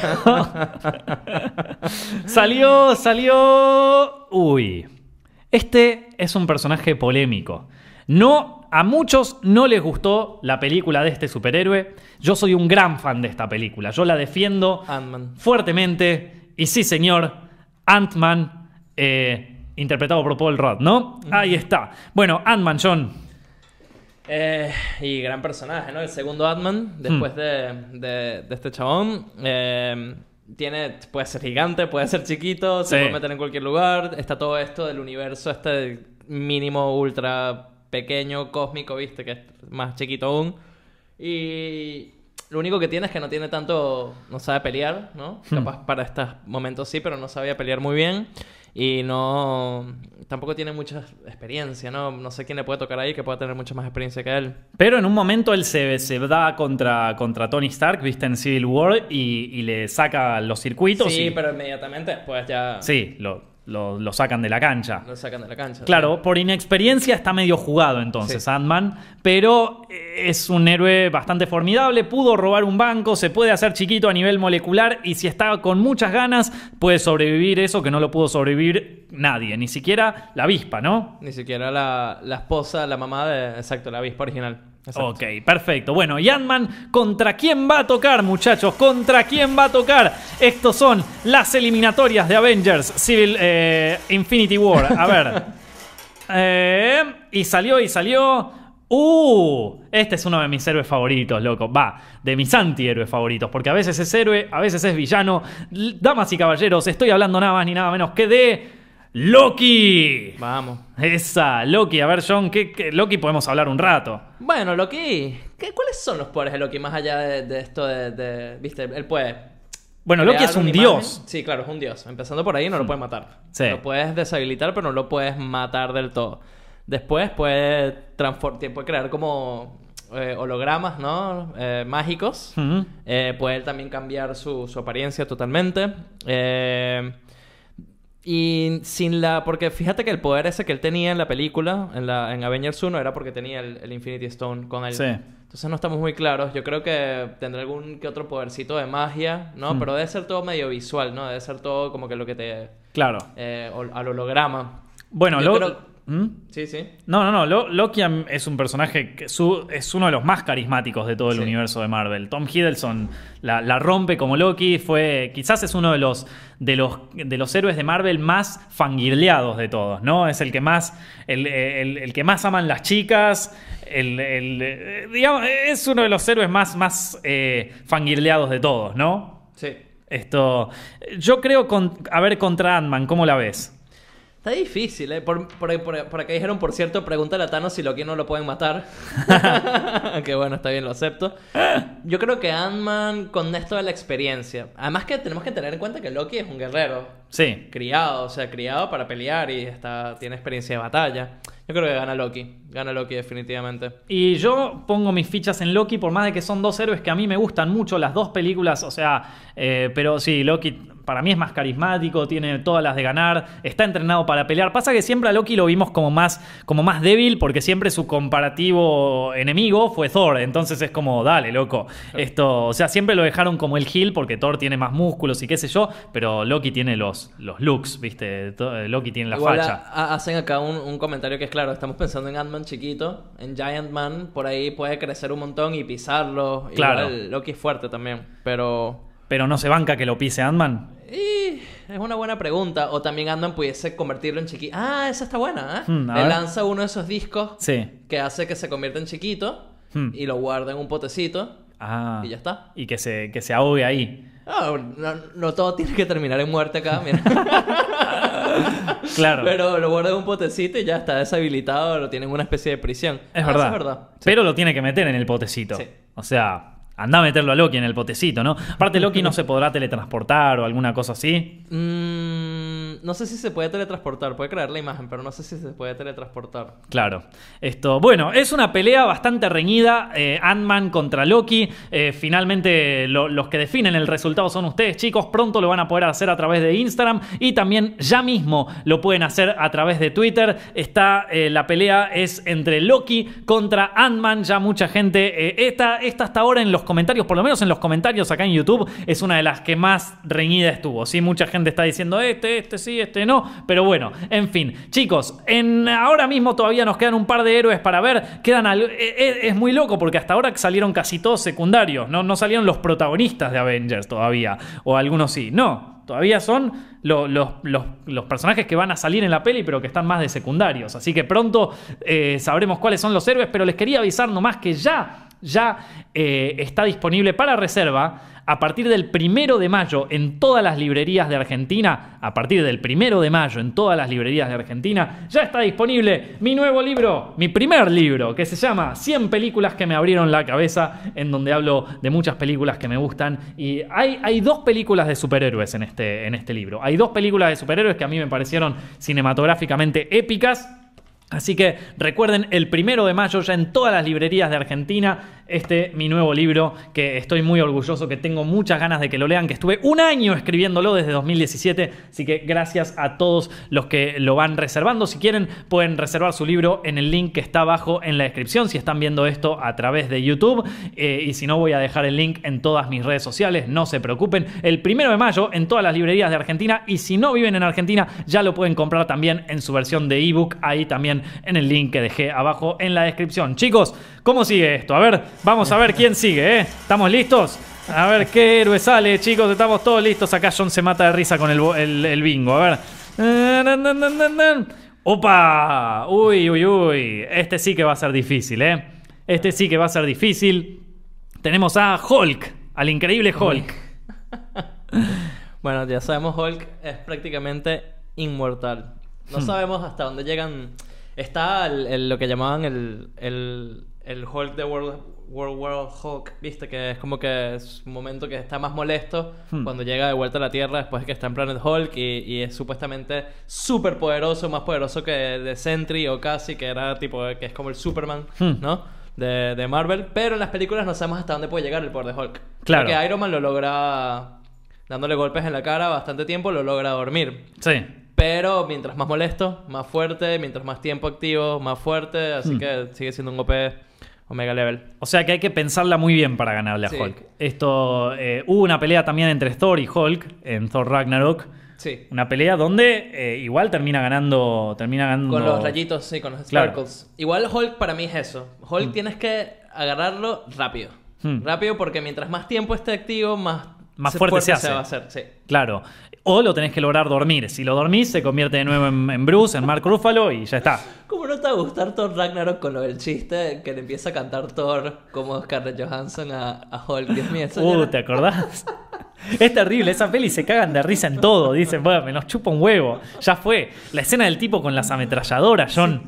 salió, salió. Uy. Este es un personaje polémico. No, a muchos no les gustó la película de este superhéroe. Yo soy un gran fan de esta película. Yo la defiendo fuertemente. Y sí, señor, Ant-Man, eh, interpretado por Paul Rudd, ¿no? Ahí está. Bueno, Ant-Man, John. Eh, y gran personaje, ¿no? El segundo Ant-Man, después de, de- de este chabón. eh, tiene, puede ser gigante, puede ser chiquito, se puede meter en cualquier lugar. Está todo esto del universo, este mínimo, ultra pequeño, cósmico, ¿viste? Que es más chiquito aún. Y lo único que tiene es que no tiene tanto. No sabe pelear, ¿no? Capaz para estos momentos sí, pero no sabía pelear muy bien. Y no. Tampoco tiene mucha experiencia, ¿no? No sé quién le puede tocar ahí que pueda tener mucha más experiencia que él. Pero en un momento él se, se da contra, contra Tony Stark, viste, en Civil War, y, y le saca los circuitos. Sí, y- pero inmediatamente después ya Sí, lo, lo- lo sacan de la cancha. lo sacan de la cancha. Claro, por inexperiencia está medio jugado entonces Sí. Ant-Man, pero es un héroe bastante formidable, pudo robar un banco, se puede hacer chiquito a nivel molecular y si está con muchas ganas puede sobrevivir eso que no lo pudo sobrevivir nadie, ni siquiera la avispa, ¿no? Ni siquiera la, la esposa, la mamá de. Exacto, la avispa original. Exacto. Ok, perfecto. Bueno, y Ant-Man, ¿contra quién va a tocar, muchachos? ¿Contra quién va a tocar? Estos son las eliminatorias de Avengers Civil eh, Infinity War. A ver. Eh, y salió y salió. ¡Uh! Este es uno de mis héroes favoritos, loco. Va, de mis antihéroes favoritos. Porque a veces es héroe, a veces es villano. Damas y caballeros, estoy hablando nada más ni nada menos que de Loki. Vamos. Esa, Loki. A ver, John, ¿qué, qué- Loki podemos hablar un rato? Bueno, Loki. ¿qué- ¿Cuáles son los poderes de Loki más allá de, de esto de, de- Viste, él puede. Bueno, Loki es un dios. Sí, claro, es un dios. Empezando por ahí, no lo puedes matar. Sí. Lo puedes deshabilitar, pero no lo puedes matar del todo. Después puede, puede crear como eh, hologramas, ¿no? Eh, mágicos. Eh, puede también cambiar su, su apariencia totalmente. Eh, y sin la... Porque fíjate que el poder ese que él tenía en la película, en, la, en Avengers 1, era porque tenía el, el Infinity Stone con él. Sí. Entonces no estamos muy claros. Yo creo que tendrá algún que otro podercito de magia, ¿no? Mm. Pero debe ser todo medio visual, ¿no? Debe ser todo como que lo que te... Claro. eh, al holograma. Bueno, creo- ¿Mm? Sí, sí. No, no, no. Lo- Loki es un personaje que su- es uno de los más carismáticos de todo el Sí. universo de Marvel. Tom Hiddleston la, la rompe como Loki. Fue, quizás es uno de los, de los, de los héroes de Marvel más fangirleados de todos, ¿no? Es el que más, el, el- el que más aman las chicas. El, el- eh, digamos, es uno de los héroes más, más eh, fangirleados de todos, ¿no? Sí. Esto, yo creo, con, a ver, contra Ant-Man, ¿cómo la ves? Está difícil, ¿eh? Por, por, por- por acá dijeron, por cierto, pregúntale a Thanos si Loki no lo pueden matar. que bueno, está bien, lo acepto. Yo creo que Ant-Man con esto de la experiencia. Además que tenemos que tener en cuenta que Loki es un guerrero. Sí, Criado, o sea, criado para pelear y está, tiene experiencia de batalla. Yo creo que gana Loki. Gana Loki definitivamente. Y yo pongo mis fichas en Loki, por más de que son dos héroes que a mí me gustan mucho, las dos películas, o sea, eh, pero sí, Loki para mí es más carismático, tiene todas las de ganar, está entrenado para pelear. Pasa que siempre a Loki lo vimos como más, como más débil, porque siempre su comparativo enemigo fue Thor, entonces es como, dale, loco. Esto, o sea, siempre lo dejaron como el heel, porque Thor tiene más músculos y qué sé yo, pero Loki tiene los, los looks, ¿viste? To- Loki tiene la Igual facha. a- a- hacen acá un, un comentario que es claro, estamos pensando en Ant-Man chiquito, en Giant Man, por ahí puede crecer un montón y pisarlo. Claro. Igual Loki es fuerte también, pero... Pero no se banca que lo pise Ant-Man. Y es una buena pregunta. O también Ant-Man pudiese convertirlo en chiquito. Ah, esa está buena, ¿eh? Hmm, Le lanza uno de esos discos Sí. que hace que se convierta en chiquito Hmm. y lo guarda en un potecito Ah. y ya está. Y que se, que se ahogue ahí. Ah, no, no todo tiene que terminar en muerte acá, mira. Claro. Pero lo guarda en un potecito y ya está deshabilitado, lo tiene en una especie de prisión. es Ah, verdad. eso es verdad. Pero lo tiene que meter en el potecito. Sí. O sea, anda a meterlo a Loki en el potecito, ¿no? Aparte, Loki no se podrá teletransportar o alguna cosa así. Mm, no sé si se puede teletransportar, puede crear la imagen, pero no sé si se puede teletransportar. Claro. Esto, bueno, es una pelea bastante reñida. eh, Ant-Man contra Loki. Eh, finalmente, lo- los que definen el resultado son ustedes, chicos. Pronto lo van a poder hacer a través de Instagram y también ya mismo lo pueden hacer a través de Twitter. Está eh, la pelea es entre Loki contra Ant-Man. Ya mucha gente. esta, esta hasta ahora en los comentarios, por lo menos en los comentarios acá en YouTube, es una de las que más reñida estuvo. Sí, mucha gente está diciendo este, este sí, este no. Pero bueno, en fin. Chicos, en, ahora mismo todavía nos quedan un par de héroes para ver. Quedan eh, eh, es muy loco porque hasta ahora salieron casi todos secundarios. No, no salieron los protagonistas de Avengers todavía. O algunos sí. No. Todavía son lo- los, los- los personajes que van a salir en la peli, pero que están más de secundarios. Así que pronto eh, sabremos cuáles son los héroes, pero les quería avisar nomás que ya, ya eh, está disponible para reserva a partir del primero de mayo en todas las librerías de Argentina. A partir del primero de mayo en todas las librerías de Argentina ya está disponible mi nuevo libro, mi primer libro, que se llama 100 películas que me abrieron la cabeza, en donde hablo de muchas películas que me gustan. Y hay, hay dos películas de superhéroes en este, en este libro. Hay dos películas de superhéroes que a mí me parecieron cinematográficamente épicas. Así que recuerden, el primero de mayo ya en todas las librerías de Argentina, este mi nuevo libro, que estoy muy orgulloso, que tengo muchas ganas de que lo lean, que estuve un año escribiéndolo desde 2017, así que gracias a todos los que lo van reservando. Si quieren, pueden reservar su libro en el link que está abajo en la descripción, si están viendo esto a través de YouTube, Eh, y si no, voy a dejar el link en todas mis redes sociales, no se preocupen. El primero de mayo en todas las librerías de Argentina, y si no viven en Argentina, ya lo pueden comprar también en su versión de ebook, ahí también en el link que dejé abajo en la descripción. Chicos, ¿cómo sigue esto? A ver, vamos a ver quién sigue, ¿eh? ¿Estamos listos? A ver qué héroe sale, chicos, estamos todos listos. Acá John se mata de risa con el, el- el bingo. A ver. ¡Opa! Uy, uy, uy. Este sí que va a ser difícil, ¿eh? Este sí que va a ser difícil. Tenemos a Hulk, al increíble Hulk. Bueno, ya sabemos, Hulk es prácticamente inmortal. No Hmm. sabemos hasta dónde llegan. Está el- el- lo que llamaban el, el, el Hulk de World, World War Hulk, viste, que es como que es un momento que está más molesto Hmm. cuando llega de vuelta a la Tierra después de que está en Planet Hulk y, y es supuestamente súper poderoso, más poderoso que de Sentry o casi, que era tipo, que es como el Superman, Hmm. ¿no? De, de Marvel, pero en las películas no sabemos hasta dónde puede llegar el poder de Hulk. Claro. Porque Iron Man lo logra dándole golpes en la cara bastante tiempo, lo logra dormir. Sí. Pero mientras más molesto, más fuerte, mientras más tiempo activo, más fuerte. Así Hmm. que sigue siendo un OP Omega Level. O sea que hay que pensarla muy bien para ganarle a Sí. Hulk. Esto, eh, hubo una pelea también entre Thor y Hulk en Thor Ragnarok. Sí. Una pelea donde eh, igual termina ganando. Termina ganando. Con los rayitos, sí, con los Claro. sparkles. Igual Hulk para mí es eso. Hulk tienes que agarrarlo rápido. Hmm. Rápido porque mientras más tiempo esté activo, más, Más fuerte se hace. va a hacer. Sí. Claro. O lo tenés que lograr dormir. Si lo dormís, se convierte de nuevo en, en Bruce, en Mark Ruffalo y ya está. ¿Cómo no te va a gustar Thor Ragnarok con lo del chiste que le empieza a cantar Thor como Scarlett Johansson a, a Hulk? Dios mío, eso Uh, ¿te acordás? Es terrible, esa peli se cagan de risa en todo. Dicen, bueno, me nos chupa un huevo. Ya fue. La escena del tipo con las ametralladoras, John.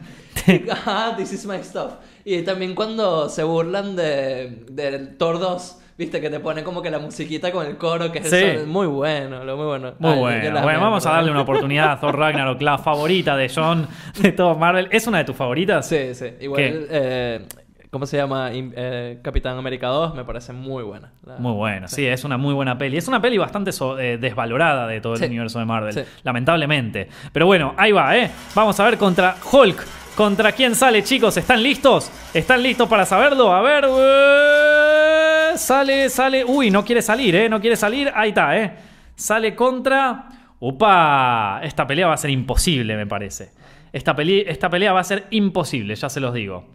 Ah, this is my stuff. Y también cuando se burlan de del Thor 2, viste que te pone como que la musiquita con el coro, que es Sí. eso, muy bueno, lo muy bueno. Muy Ay, bueno. Bueno, vamos a darle una oportunidad a Thor Ragnarok, la favorita de John de todo Marvel. ¿Es una de tus favoritas? Sí, sí. Igual, eh, ¿cómo se llama? Eh, Capitán América 2 me parece muy buena. La- Muy bueno, sí, es una muy buena peli. Es una peli bastante so- eh, desvalorada de todo el Sí. universo de Marvel, lamentablemente. Pero bueno, ahí va, ¿eh? Vamos a ver contra Hulk. ¿Contra quién sale, chicos? ¿Están listos? ¿Están listos para saberlo? A ver. eh, Sale, sale. Uy, no quiere salir, ¿eh? No quiere salir. Ahí está, ¿eh? Sale contra. ¡Upa! Esta pelea va a ser imposible, me parece. Esta, peli- esta pelea va a ser imposible, ya se los digo.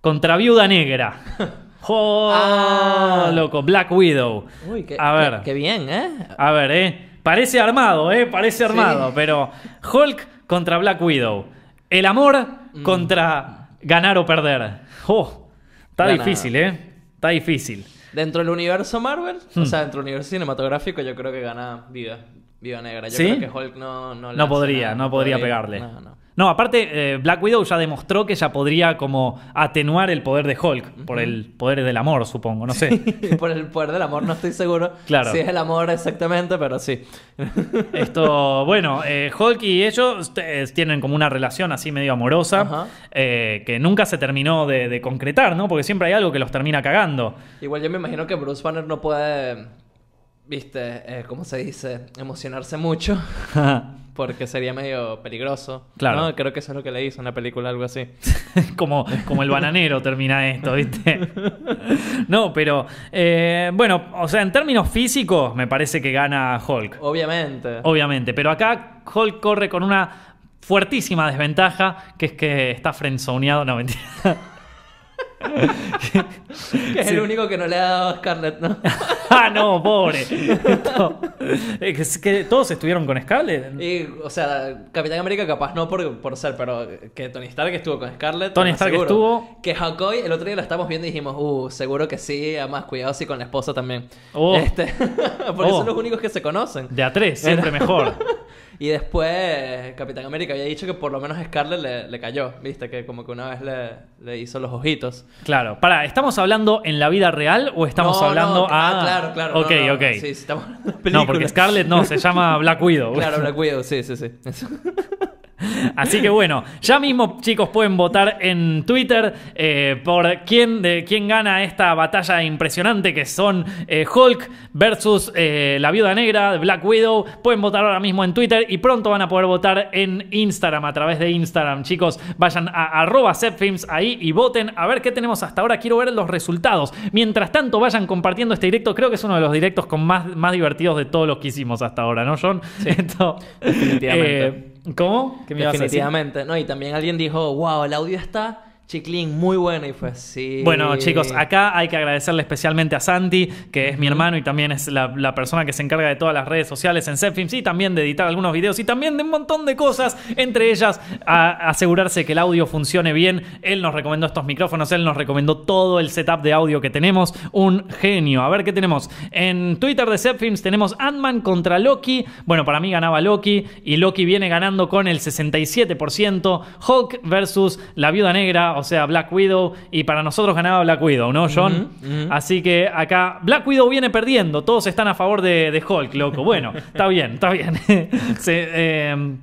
Contra Viuda Negra. ¡Oh, Ah. loco! Black Widow. Uy, qué, a ver. qué- qué bien, ¿eh? A ver, ¿eh? Parece armado, ¿eh? Parece armado, pero Hulk contra Black Widow. El amor Mm. contra ganar o perder. Oh, está difícil, ¿eh? Está difícil. Dentro del universo Marvel, Hmm. o sea, dentro del universo cinematográfico, yo creo que gana Viva, Viva Negra. Yo ¿Sí? creo que Hulk no, no, No podría, nada, no podría pegarle. No, no. No, aparte, eh, Black Widow ya demostró que ella podría como atenuar el poder de Hulk, por el poder del amor, supongo, no sé. Por el poder del amor no estoy seguro Claro. si es el amor exactamente, pero sí. Esto, bueno, eh, Hulk y ellos eh, tienen como una relación así medio amorosa, eh, que nunca se terminó de, de concretar, ¿no? Porque siempre hay algo que los termina cagando. Igual yo me imagino que Bruce Banner no puede, viste, eh, ¿cómo se dice? Emocionarse mucho. Porque sería medio peligroso. Claro. ¿no? Creo que eso es lo que le hizo en la película, algo así. como, como el bananero termina esto, ¿viste? No, pero eh, bueno, o sea, en términos físicos me parece que gana Hulk, Obviamente. obviamente. Pero acá Hulk corre con una fuertísima desventaja, que es que está frenzoneado. No, mentira. Que es el único que no le ha dado a Scarlett, ¿no? ah, no, pobre. No. Es que todos estuvieron con Scarlett. Y, o sea, Capitán América capaz no por, por ser, pero que Tony Stark estuvo con Scarlett. Tony Stark seguro. estuvo. Que Hakoy, el otro día lo estábamos viendo y dijimos, uh, seguro que sí, además cuidado si con la esposa también. Oh. Este, porque Oh. son los únicos que se conocen. De a tres, siempre mejor. Y después Capitán América había dicho que por lo menos Scarlett le, le cayó, viste, que como que una vez le, le hizo los ojitos. Claro, para, ¿estamos hablando en la vida real o estamos No, hablando no, a. ah, claro, claro. Ok, no, no, ok. Sí, estamos hablando de No, porque Scarlett no, se llama Black Widow. Claro, Black Widow, sí, sí, sí. Así que bueno, ya mismo chicos pueden votar en Twitter eh, por quién, de, quién gana esta batalla impresionante que son eh, Hulk versus eh, la Viuda Negra de Black Widow. Pueden votar ahora mismo en Twitter y pronto van a poder votar en Instagram a través de Instagram. Chicos, vayan a arroba ahí y voten a ver qué tenemos hasta ahora. Quiero ver los resultados. Mientras tanto, vayan compartiendo este directo. Creo que es uno de los directos con más, más divertidos de todos los que hicimos hasta ahora, ¿no, John? Esto, definitivamente. ¿Cómo? Definitivamente. No, y también alguien dijo, wow, el audio está Chiclín, muy buena y fue así. Bueno, chicos, acá hay que agradecerle especialmente a Santi, que es mi hermano y también es la, la persona que se encarga de todas las redes sociales en Zepfilms y también de editar algunos videos y también de un montón de cosas, entre ellas a asegurarse que el audio funcione bien. Él nos recomendó estos micrófonos, él nos recomendó todo el setup de audio que tenemos. Un genio. A ver qué tenemos. En Twitter de Zepfilms tenemos Ant-Man contra Loki. Bueno, para mí ganaba Loki y Loki viene ganando con el 67%. Hulk versus la Viuda Negra o sea, Black Widow, y para nosotros ganaba Black Widow, ¿no, John? Así que acá Black Widow viene perdiendo, todos están a favor de, de Hulk, loco. Bueno, está bien, está bien. Se, eh,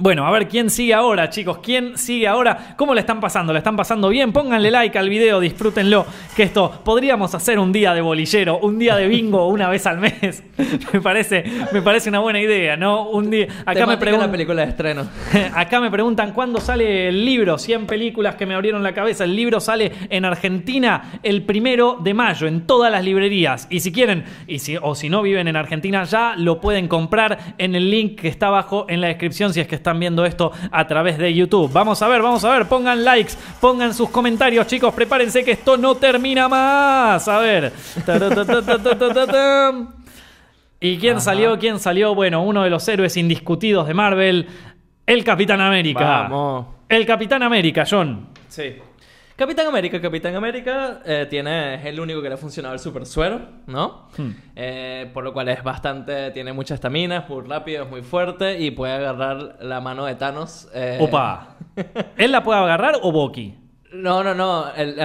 bueno, a ver quién sigue ahora, chicos. ¿Quién sigue ahora? ¿Cómo le están pasando? ¿Le están pasando bien? Pónganle like al video, disfrútenlo. Que esto podríamos hacer un día de bolillero, un día de bingo una vez al mes. me parece, me parece una buena idea, ¿no? Un día. Acá me preguntan. película de estreno. Acá me preguntan cuándo sale el libro. 100 películas que me abrieron la cabeza. El libro sale en Argentina el primero de mayo en todas las librerías. Y si quieren, y si, o si no viven en Argentina ya, lo pueden comprar en el link que está abajo en la descripción si es que están viendo esto a través de YouTube. Vamos a ver, vamos a ver, pongan likes, pongan sus comentarios, chicos, prepárense que esto no termina más. A ver. ¿Y quién salió? ¿Quién salió? Bueno, uno de los héroes indiscutidos de Marvel, el Capitán América. Vamos. El Capitán América, John. Sí. Capitán América, Capitán América eh, tiene, es el único que le ha funcionado el super suero, ¿no? Hmm. Eh, por lo cual es bastante, tiene mucha estamina, es muy rápido, es muy fuerte y puede agarrar la mano de Thanos. eh, Opa. ¿Él la puede agarrar o Bucky? No, no, no. El,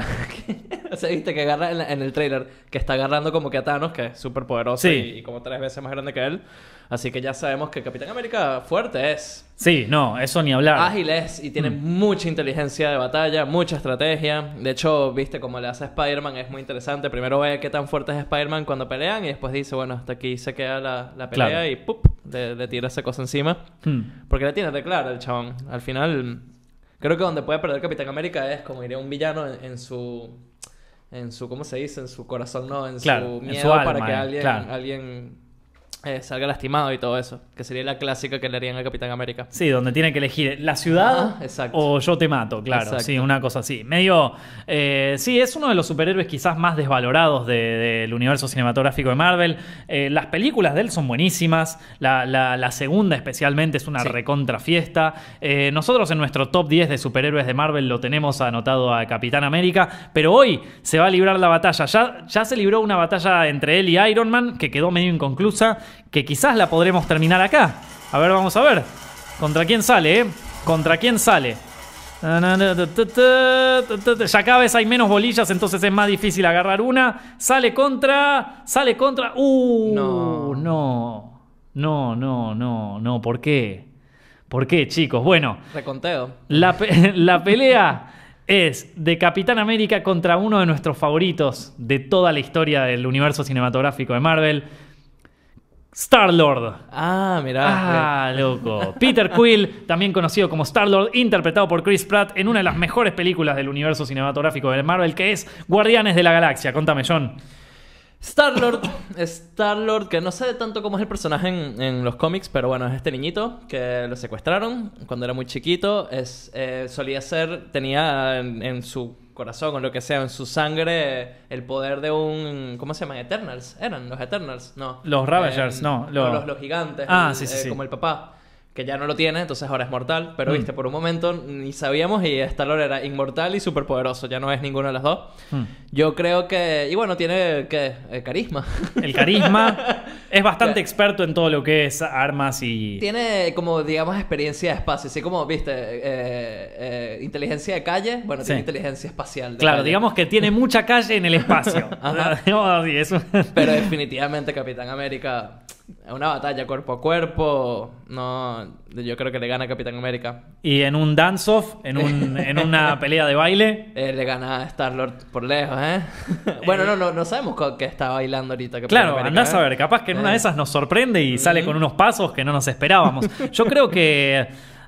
o sea, viste que agarra en, la- en el trailer que está agarrando como que a Thanos, que es súper poderoso Sí. y, y como tres veces más grande que él. Así que ya sabemos que Capitán América fuerte es. Sí, no, eso ni hablar. Ágil es y tiene mucha inteligencia de batalla, mucha estrategia. De hecho, viste como le hace a Spider-Man, es muy interesante. Primero ve qué tan fuerte es Spider-Man cuando pelean y después dice, bueno, hasta aquí se queda la, la pelea Claro. y ¡pup! Le, le tira esa cosa encima. Hmm. Porque le tiene de claro el chabón. Al final, creo que donde puede perder Capitán América es como iría un villano en, en su. En su, ¿cómo se dice? En su corazón, ¿no? En Claro, su en miedo su alma, para que alguien, claro. alguien eh, salga lastimado y todo eso. Que sería la clásica que le harían al Capitán América. Sí, donde tiene que elegir la ciudad o yo te mato, claro. Exacto. Sí, una cosa así. Medio. eh, sí, es uno de los superhéroes quizás más desvalorados de- del universo cinematográfico de Marvel. Eh, las películas de él son buenísimas. La, la- la segunda, especialmente, es una Sí. recontra fiesta. Nosotros en nuestro top 10 de superhéroes de Marvel lo tenemos anotado a Capitán América. Pero hoy se va a librar la batalla. Ya, ya se libró una batalla entre él y Iron Man que quedó medio inconclusa. Que quizás la podremos terminar acá. A ver, vamos a ver. ¿Contra quién sale, eh? ¿Contra quién sale? Ya cada vez hay menos bolillas, entonces es más difícil agarrar una. Sale contra. Sale contra. Uh, No. no. No, no, no, no. ¿Por qué? ¿Por qué, chicos? Bueno, Reconteo. la, pe- la pelea es de Capitán América contra uno de nuestros favoritos de toda la historia del universo cinematográfico de Marvel. Star-Lord. Ah, mirá. Ah, loco. Peter Quill, también conocido como Star-Lord, interpretado por Chris Pratt en una de las mejores películas del universo cinematográfico de Marvel, que es Guardianes de la Galaxia. Contame, John. Star-Lord, Star-Lord, que no sé tanto cómo es el personaje en, en los cómics, pero bueno, es este niñito que lo secuestraron cuando era muy chiquito. Es, eh, solía ser, tenía en, en su corazón o lo que sea, en su sangre, el poder de un. ¿Cómo se llaman? Eternals. ¿Eran los Eternals? No. Los Ravagers, no, lo- los, los gigantes. Ah, el- sí, sí, eh, sí. Como el papá. Que ya no lo tiene, entonces ahora es mortal. Pero Mm. viste, por un momento ni sabíamos y Star-Lord era inmortal y superpoderoso. Ya no es ninguno de los dos. Hmm. Yo creo que. Y bueno, tiene. ¿Qué? Eh, carisma. El carisma. es bastante experto en todo lo que es armas y. tiene como, digamos, experiencia de espacio. Así como, viste, eh, eh, inteligencia de calle. Bueno, tiene Sí. inteligencia espacial. de Claro, calle. digamos que tiene mucha calle en el espacio. Ajá. Digamos así, es un- Pero definitivamente Capitán América. Una batalla cuerpo a cuerpo. No. Yo creo que le gana a Capitán América. Y en un dance-off, en, un- en una pelea de baile. Eh, le gana a Star-Lord por lejos, ¿eh? bueno, no, no, no sabemos qué está bailando ahorita. Capitán Claro, América, andás ¿eh? a ver, capaz que en una de Eh. esas nos sorprende y sale con unos pasos que no nos esperábamos. Yo creo que,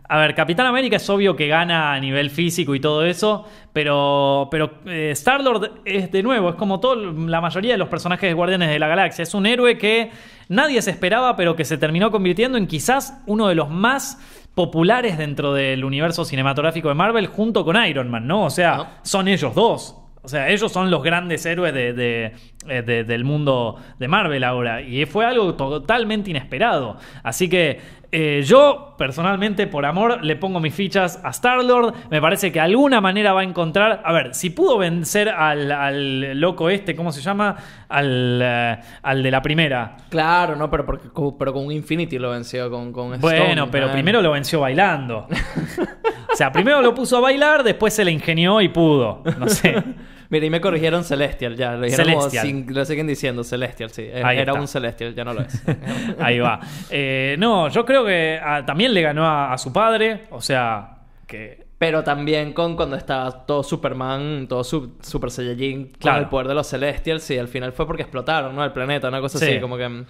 a ver, Capitán América es obvio que gana a nivel físico y todo eso, pero, pero eh, Star-Lord es de nuevo, es como todo, la mayoría de los personajes de Guardianes de la Galaxia. Es un héroe que nadie se esperaba, pero que se terminó convirtiendo en quizás uno de los más populares dentro del universo cinematográfico de Marvel junto con Iron Man, ¿no? O sea, Ah. son ellos dos. O sea, ellos son los grandes héroes de- de- eh, de- del mundo de Marvel ahora. Y fue algo totalmente inesperado. Así que eh, yo, personalmente, por amor, le pongo mis fichas a Star-Lord. Me parece que de alguna manera va a encontrar. A ver, si pudo vencer al, al loco este, ¿cómo se llama? Al, eh, al de la primera. Claro, no, pero, porque, pero con Infinity lo venció con, con Bueno, pero man. primero lo venció bailando. o sea, primero lo puso a bailar, después se le ingenió y pudo. No sé. Mira, y me corrigieron Celestial, ya. Lo dijeron como Celestial. sin- lo siguen diciendo Celestial, sí. Ahí Era está. un Celestial, ya no lo es. Ahí va. Eh, no, yo creo que ah, también le ganó a, a su padre. O sea, que. Pero también con cuando estaba todo Superman, todo su- Super Saiyajin, con Claro. el poder de los Celestials, y al final fue porque explotaron, ¿no? El planeta, una cosa Sí. así, como que...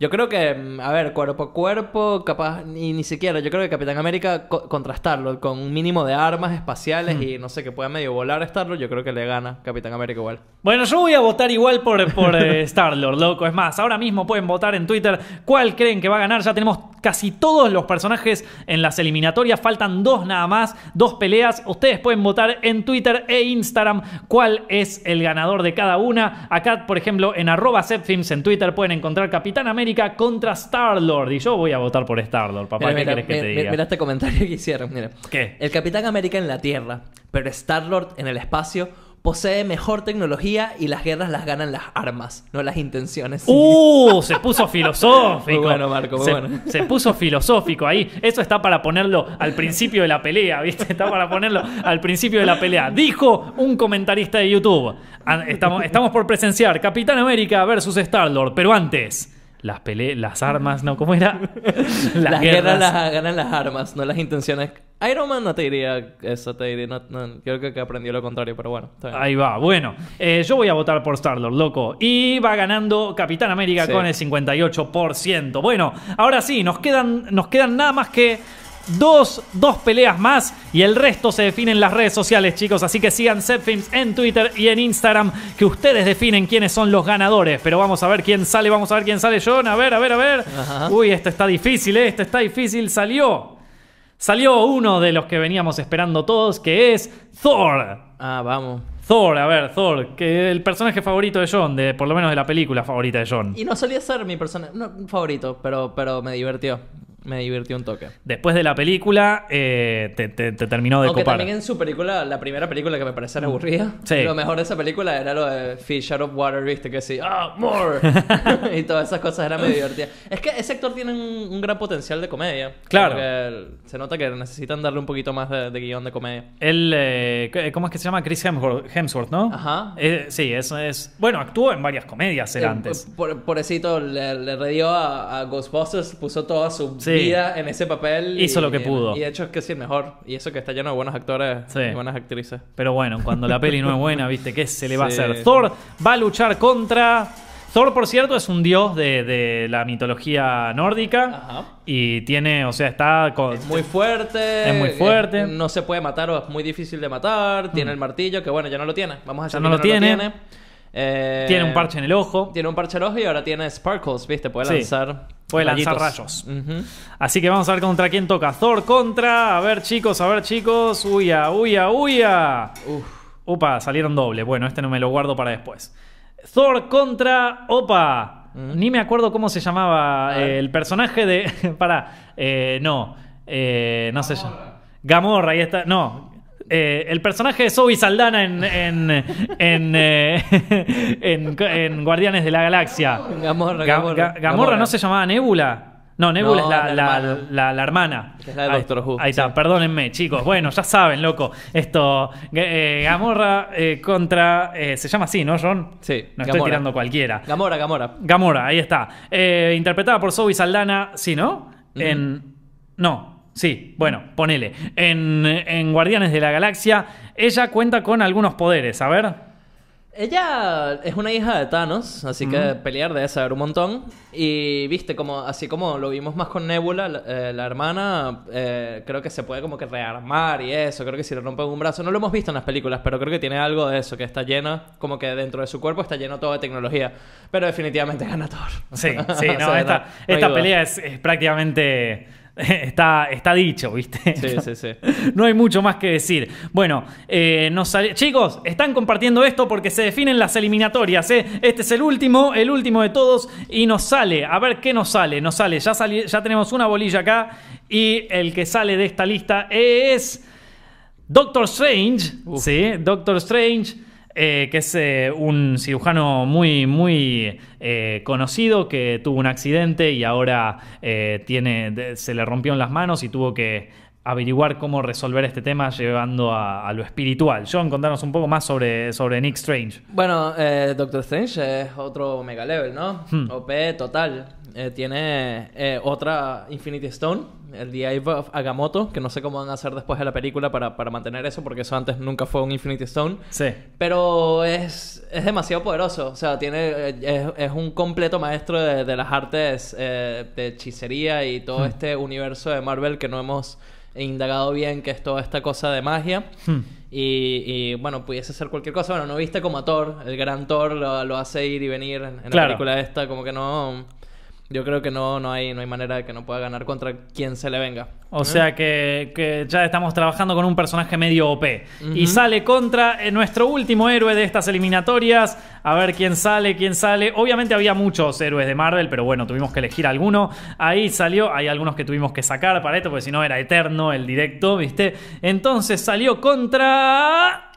Yo creo que, mm, a ver, cuerpo a cuerpo, capaz, ni, ni siquiera, yo creo que Capitán América co- contrastarlo con un mínimo de armas espaciales y no sé, que pueda medio volar a Starlo, yo creo que le gana Capitán América igual. Bueno, yo voy a votar igual por, por eh, Star-Lord, loco. Es más, ahora mismo pueden votar en Twitter cuál creen que va a ganar. Ya tenemos casi todos los personajes en las eliminatorias. Faltan dos nada más, dos peleas. Ustedes pueden votar en Twitter e Instagram cuál es el ganador de cada una. Acá, por ejemplo, en arroba en Twitter pueden encontrar Capitán América contra Star-Lord. Y yo voy a votar por Star-Lord, papá. Mira, ¿Qué mira, querés que te mira- diga? mira este comentario que hicieron, mira. ¿Qué? El Capitán América en la Tierra, pero Star-Lord en el espacio posee mejor tecnología y las guerras las ganan las armas, no las intenciones. ¡Uh! Se puso filosófico. Muy bueno, Marco, muy se, bueno. se puso filosófico ahí. Eso está para ponerlo al principio de la pelea, ¿viste? Está para ponerlo al principio de la pelea. Dijo un comentarista de YouTube. Ah, Estamos, estamos por presenciar Capitán América versus Star-Lord, pero antes. Las pele las armas, ¿no? ¿Cómo era? las, guerras las ganan las armas, no las intenciones. Iron Man no te diría eso, te diría. No, no, creo que, que aprendió lo contrario, pero bueno. está bien. Ahí va. Bueno, eh, yo voy a votar por Star-Lord, loco. Y va ganando Capitán América Sí. con el 58%. Bueno, ahora sí, nos quedan, nos quedan nada más que dos, dos peleas más y el resto se define en las redes sociales, chicos. Así que sigan Zepfilms en Twitter y en Instagram, que ustedes definen quiénes son los ganadores. Pero vamos a ver quién sale, vamos a ver quién sale, John. A ver, a ver, a ver. Ajá. Uy, esto está difícil, ¿eh? esto está difícil. Salió. Salió uno de los que veníamos esperando todos, que es Thor. Ah, vamos. Thor, a ver, Thor, que el personaje favorito de John, de, por lo menos de la película favorita de John. Y no solía ser mi personaje no, favorito, pero, pero me divirtió. Me divirtió un toque. Después de la película, eh, te, te- te terminó de Aunque copar. también en su película, la primera película que me parece era aburrida, Mm. Sí. lo mejor de esa película era lo de Fish Out of Water, viste, que sí, ah, more. y todas esas cosas eran medio divertidas. Es que ese actor tiene un, un gran potencial de comedia. Claro. Como que se nota que necesitan darle un poquito más de, de guion de comedia. Él, eh, ¿cómo es que se llama? Chris Hemsworth, Hemsworth, ¿no? Ajá. Eh, sí, eso es. Bueno, actuó en varias comedias él Eh, antes. Por, pobrecito, le, le redió a, a Ghostbusters, puso toda su Sí. Vida en ese papel. Hizo y- lo que pudo. Y de hecho es que sí, el mejor. Y eso que está lleno de buenos actores Sí. y buenas actrices. Pero bueno, cuando la peli no es buena, ¿viste? ¿Qué se le va Sí. a hacer? Thor va a luchar contra. Thor, por cierto, es un dios de, de la mitología nórdica. Ajá. Y tiene, o sea, está. con- Es muy fuerte. Es muy fuerte. eh, no se puede matar o es muy difícil de matar. Tiene el martillo, que bueno, ya no lo tiene. Vamos a Mm. Ya decir no que lo tiene. tiene. Eh, Tiene un parche en el ojo. Tiene un parche al ojo y ahora tiene sparkles, ¿viste? Puede Sí. lanzar. Puede lanzar rayos. Así que vamos a ver contra quién toca. Thor contra. A ver, chicos, a ver, chicos. Uya, uya, uya. Uf. Upa, salieron doble. Bueno, este no me lo guardo para después. Thor contra. Opa. Ni me acuerdo cómo se llamaba eh, el personaje de. para. no. eh, no sé. Gamorra, ahí está. No. Eh, el personaje de Zoe Saldana en. En, en, eh, en- en Guardianes de la Galaxia. Gamorra, Ga- Gamorra. Ga- Gamorra no se llamaba Nebula. No, Nebula No, es la, la la- hermana. la- la hermana. Que es la de ahí, Doctor Who, Ahí está, sí. perdónenme, chicos. Bueno, ya saben, loco. Esto, eh, Gamorra eh, contra. eh, se llama así, ¿no, John? Sí, No estoy Gamora. tirando cualquiera. Gamora, Gamora. Gamora, ahí está. Eh, interpretada por Zoe Saldana, sí, ¿no? En. No, sí, bueno, ponele. En, en Guardianes de la Galaxia, ella cuenta con algunos poderes, a ver. Ella es una hija de Thanos, así que pelear debe saber un montón. Y viste, como así como lo vimos más con Nebula, la, eh, la hermana, eh, creo que se puede como que rearmar y eso. Creo que si le rompen un brazo, no lo hemos visto en las películas, pero creo que tiene algo de eso, que está llena, como que dentro de su cuerpo está lleno todo de tecnología. Pero definitivamente gana Thor. Sí, sí, O no, sea, esta, no- no hay esta pelea es, es prácticamente está, está dicho, ¿viste? Sí, sí, sí. no hay mucho más que decir. Bueno, eh, nos sale- chicos, están compartiendo esto porque se definen las eliminatorias. ¿eh? Este es el último, el último de todos. Y nos sale, a ver qué nos sale. Nos sale, ya, sali- ya tenemos una bolilla acá. Y el que sale de esta lista es Doctor Strange. Uf. Sí, Doctor Strange. Eh, que es eh, un cirujano muy, muy eh, conocido que tuvo un accidente y ahora eh, tiene, se le rompió en las manos y tuvo que averiguar cómo resolver este tema llevando a, a lo espiritual. John, contanos un poco más sobre, sobre Nick Strange. Bueno, eh, Doctor Strange es otro mega level, ¿no? Hmm. OP total. Eh, tiene eh, otra Infinity Stone, el The Eye of Agamotto, que no sé cómo van a hacer después de la película para, para mantener eso, porque eso antes nunca fue un Infinity Stone. Sí. Pero es, es demasiado poderoso. O sea, tiene, eh, es, es un completo maestro de, de las artes eh, de hechicería y todo este universo de Marvel que no hemos indagado bien, que es toda esta cosa de magia. Hmm. Y, y, bueno, pudiese ser cualquier cosa. Bueno, no viste como a Thor, el gran Thor lo, lo hace ir y venir en, en la película esta, como que no. Yo creo que no, no, hay, no hay manera de que no pueda ganar contra quien se le venga. O ¿Eh? sea que, que ya estamos trabajando con un personaje medio OP. Y sale contra eh, nuestro último héroe de estas eliminatorias. A ver quién sale, quién sale. Obviamente había muchos héroes de Marvel, pero bueno, tuvimos que elegir alguno. Ahí salió, hay algunos que tuvimos que sacar para esto, porque si no era eterno el directo, ¿viste? Entonces salió contra.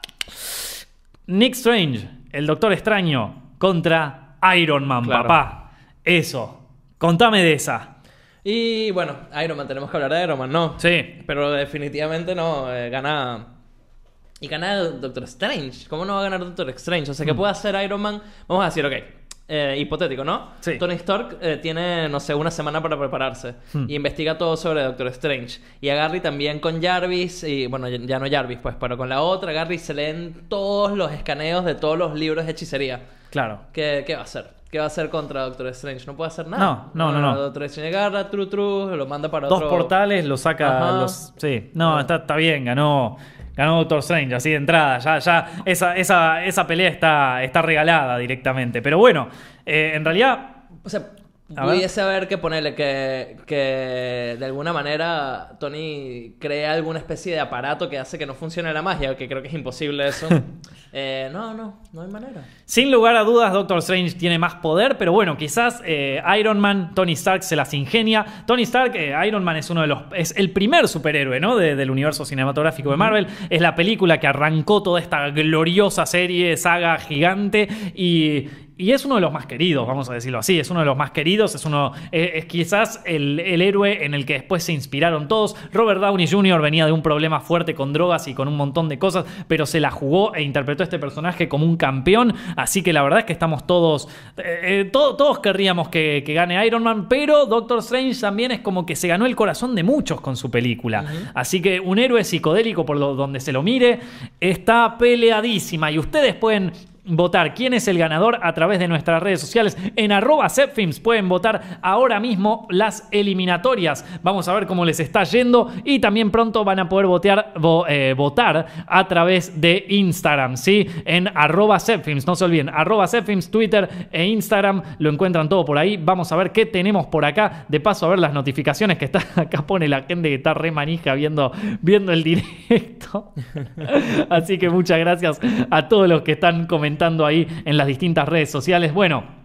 Nick Strange, el Doctor Extraño, contra Iron Man, Claro. papá. Eso. Contame de esa. Y bueno, Iron Man, tenemos que hablar de Iron Man, ¿no? Sí. Pero definitivamente no, eh, gana. Y gana Doctor Strange. ¿Cómo no va a ganar Doctor Strange? O sea, ¿qué puede hacer Iron Man? Vamos a decir, ok. eh, hipotético, ¿no? Sí. Tony Stark eh, tiene, no sé, una semana para prepararse. Hmm. Y investiga todo sobre Doctor Strange. Y a Gary también con Jarvis. Y bueno, ya- ya no Jarvis, pues, pero con la otra, Gary se leen todos los escaneos de todos los libros de hechicería. Claro. ¿Qué, qué va a hacer? ¿Qué va a hacer contra Doctor Strange? No puede hacer nada. No, no, no, no. Doctor Strange agarra, tru, tru, lo manda para Dos otro... portales, lo saca. Los, sí, no, está, está bien, ganó. Ganó Doctor Strange, así de entrada. Ya, ya, esa, esa, esa pelea está, está regalada directamente. Pero bueno, eh, en realidad. O sea, A ver. pudiese haber que ponerle que, que de alguna manera Tony crea alguna especie de aparato que hace que no funcione la magia, que creo que es imposible eso. Eh, no, no, no hay manera. Sin lugar a dudas, Doctor Strange tiene más poder, pero bueno, quizás eh, Iron Man, Tony Stark se las ingenia. Tony Stark, eh, Iron Man es uno de los. es el primer superhéroe, ¿no? De- del universo cinematográfico de Marvel. Es la película que arrancó toda esta gloriosa serie, saga gigante. Y. y es uno de los más queridos, vamos a decirlo así. Es uno de los más queridos. Es uno. eh, es quizás el, el héroe en el que después se inspiraron todos. Robert Downey Jr. venía de un problema fuerte con drogas y con un montón de cosas, pero se la jugó e interpretó a este personaje como un campeón. Así que la verdad es que estamos todos. eh, eh, to- todos querríamos que, que gane Iron Man, pero Doctor Strange también es como que se ganó el corazón de muchos con su película. Así que un héroe psicodélico, por lo- donde se lo mire, está peleadísima. Y ustedes pueden votar quién es el ganador a través de nuestras redes sociales. En arroba pueden votar ahora mismo las eliminatorias. Vamos a ver cómo les está yendo y también pronto van a poder votear- vo- eh, votar a través de Instagram, ¿sí? En arroba no se olviden, arroba Twitter e Instagram, lo encuentran todo por ahí. Vamos a ver qué tenemos por acá. De paso a ver las notificaciones que está acá pone la gente que está re manija viendo, viendo el directo. Así que muchas gracias a todos los que están comentando ahí en las distintas redes sociales. Bueno.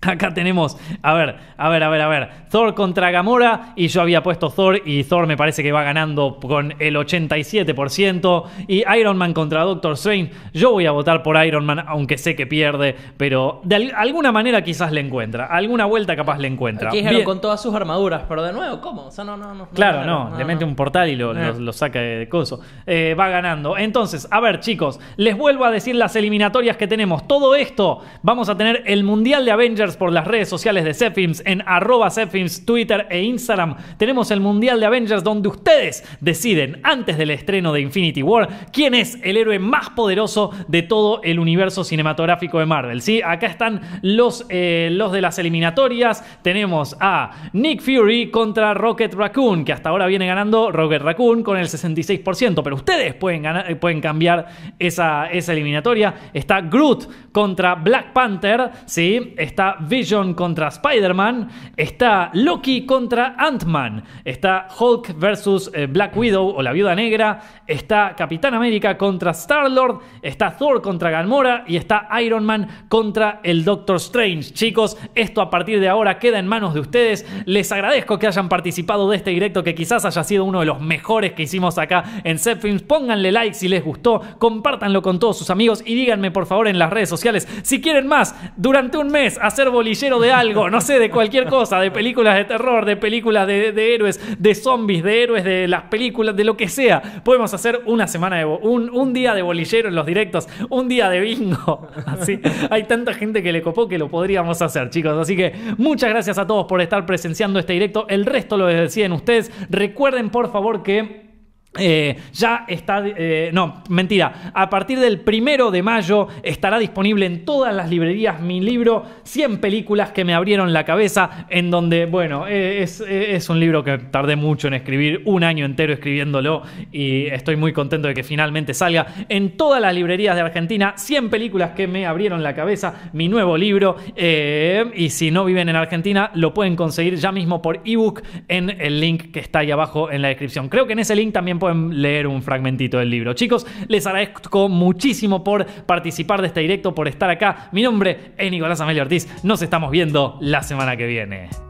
Acá tenemos, a ver, a ver, a ver, a ver. Thor contra Gamora y yo había puesto Thor y Thor me parece que va ganando con el 87%. Y Iron Man contra Doctor Strange, yo voy a votar por Iron Man aunque sé que pierde, pero de al- alguna manera quizás le encuentra. Alguna vuelta capaz le encuentra. Aquí con todas sus armaduras, pero de nuevo, ¿cómo? O sea, no, no, no. Claro, no, le mete un portal y lo, Eh. lo- lo saca de coso. Eh, va ganando. Entonces, a ver, chicos, les vuelvo a decir las eliminatorias que tenemos. Todo esto, vamos a tener el Mundial de Avengers por las redes sociales de Zepfilms, en arroba Zepfilms, Twitter e Instagram. Tenemos el Mundial de Avengers donde ustedes deciden, antes del estreno de Infinity War, quién es el héroe más poderoso de todo el universo cinematográfico de Marvel. ¿sí? Acá están los, eh, los de las eliminatorias. Tenemos a Nick Fury contra Rocket Raccoon, que hasta ahora viene ganando Rocket Raccoon con el 66%, pero ustedes pueden, ganar- eh, pueden cambiar esa, esa eliminatoria. Está Groot contra Black Panther, ¿sí? está Vision contra Spider-Man, está Loki contra Ant-Man, está Hulk versus eh, Black Widow o la Viuda Negra, está Capitán América contra Star-Lord, está Thor contra Gamora y está Iron Man contra el Doctor Strange. Chicos, esto a partir de ahora queda en manos de ustedes. Les agradezco que hayan participado de este directo que quizás haya sido uno de los mejores que hicimos acá en Zepfilms. Pónganle like si les gustó, compártanlo con todos sus amigos y díganme por favor en las redes sociales si quieren más durante un mes hacer bolillero de algo, no sé, de cualquier cosa, de películas de terror, de películas de, héroes, de zombies, de héroes, de las películas, de lo que sea. Podemos hacer una semana de un, un día de bolillero en los directos, un día de bingo. Así, hay tanta gente que le copó que lo podríamos hacer, chicos. Así que muchas gracias a todos por estar presenciando este directo. El resto lo deciden ustedes. Recuerden, por favor, que eh, ya está, eh, no, mentira, a partir del primero de mayo estará disponible en todas las librerías mi libro 100 películas que me abrieron la cabeza, en donde, bueno, eh, es, un libro que tardé mucho en escribir, un año entero escribiéndolo y estoy muy contento de que finalmente salga en todas las librerías de Argentina, 100 películas que me abrieron la cabeza, mi nuevo libro, y si no viven en Argentina, lo pueden conseguir ya mismo por ebook en el link que está ahí abajo en la descripción. Creo que en ese link también pueden leer un fragmentito del libro. Chicos, les agradezco muchísimo por participar de este directo, por estar acá. Mi nombre es Nicolás Amelio Ortiz. Nos estamos viendo la semana que viene.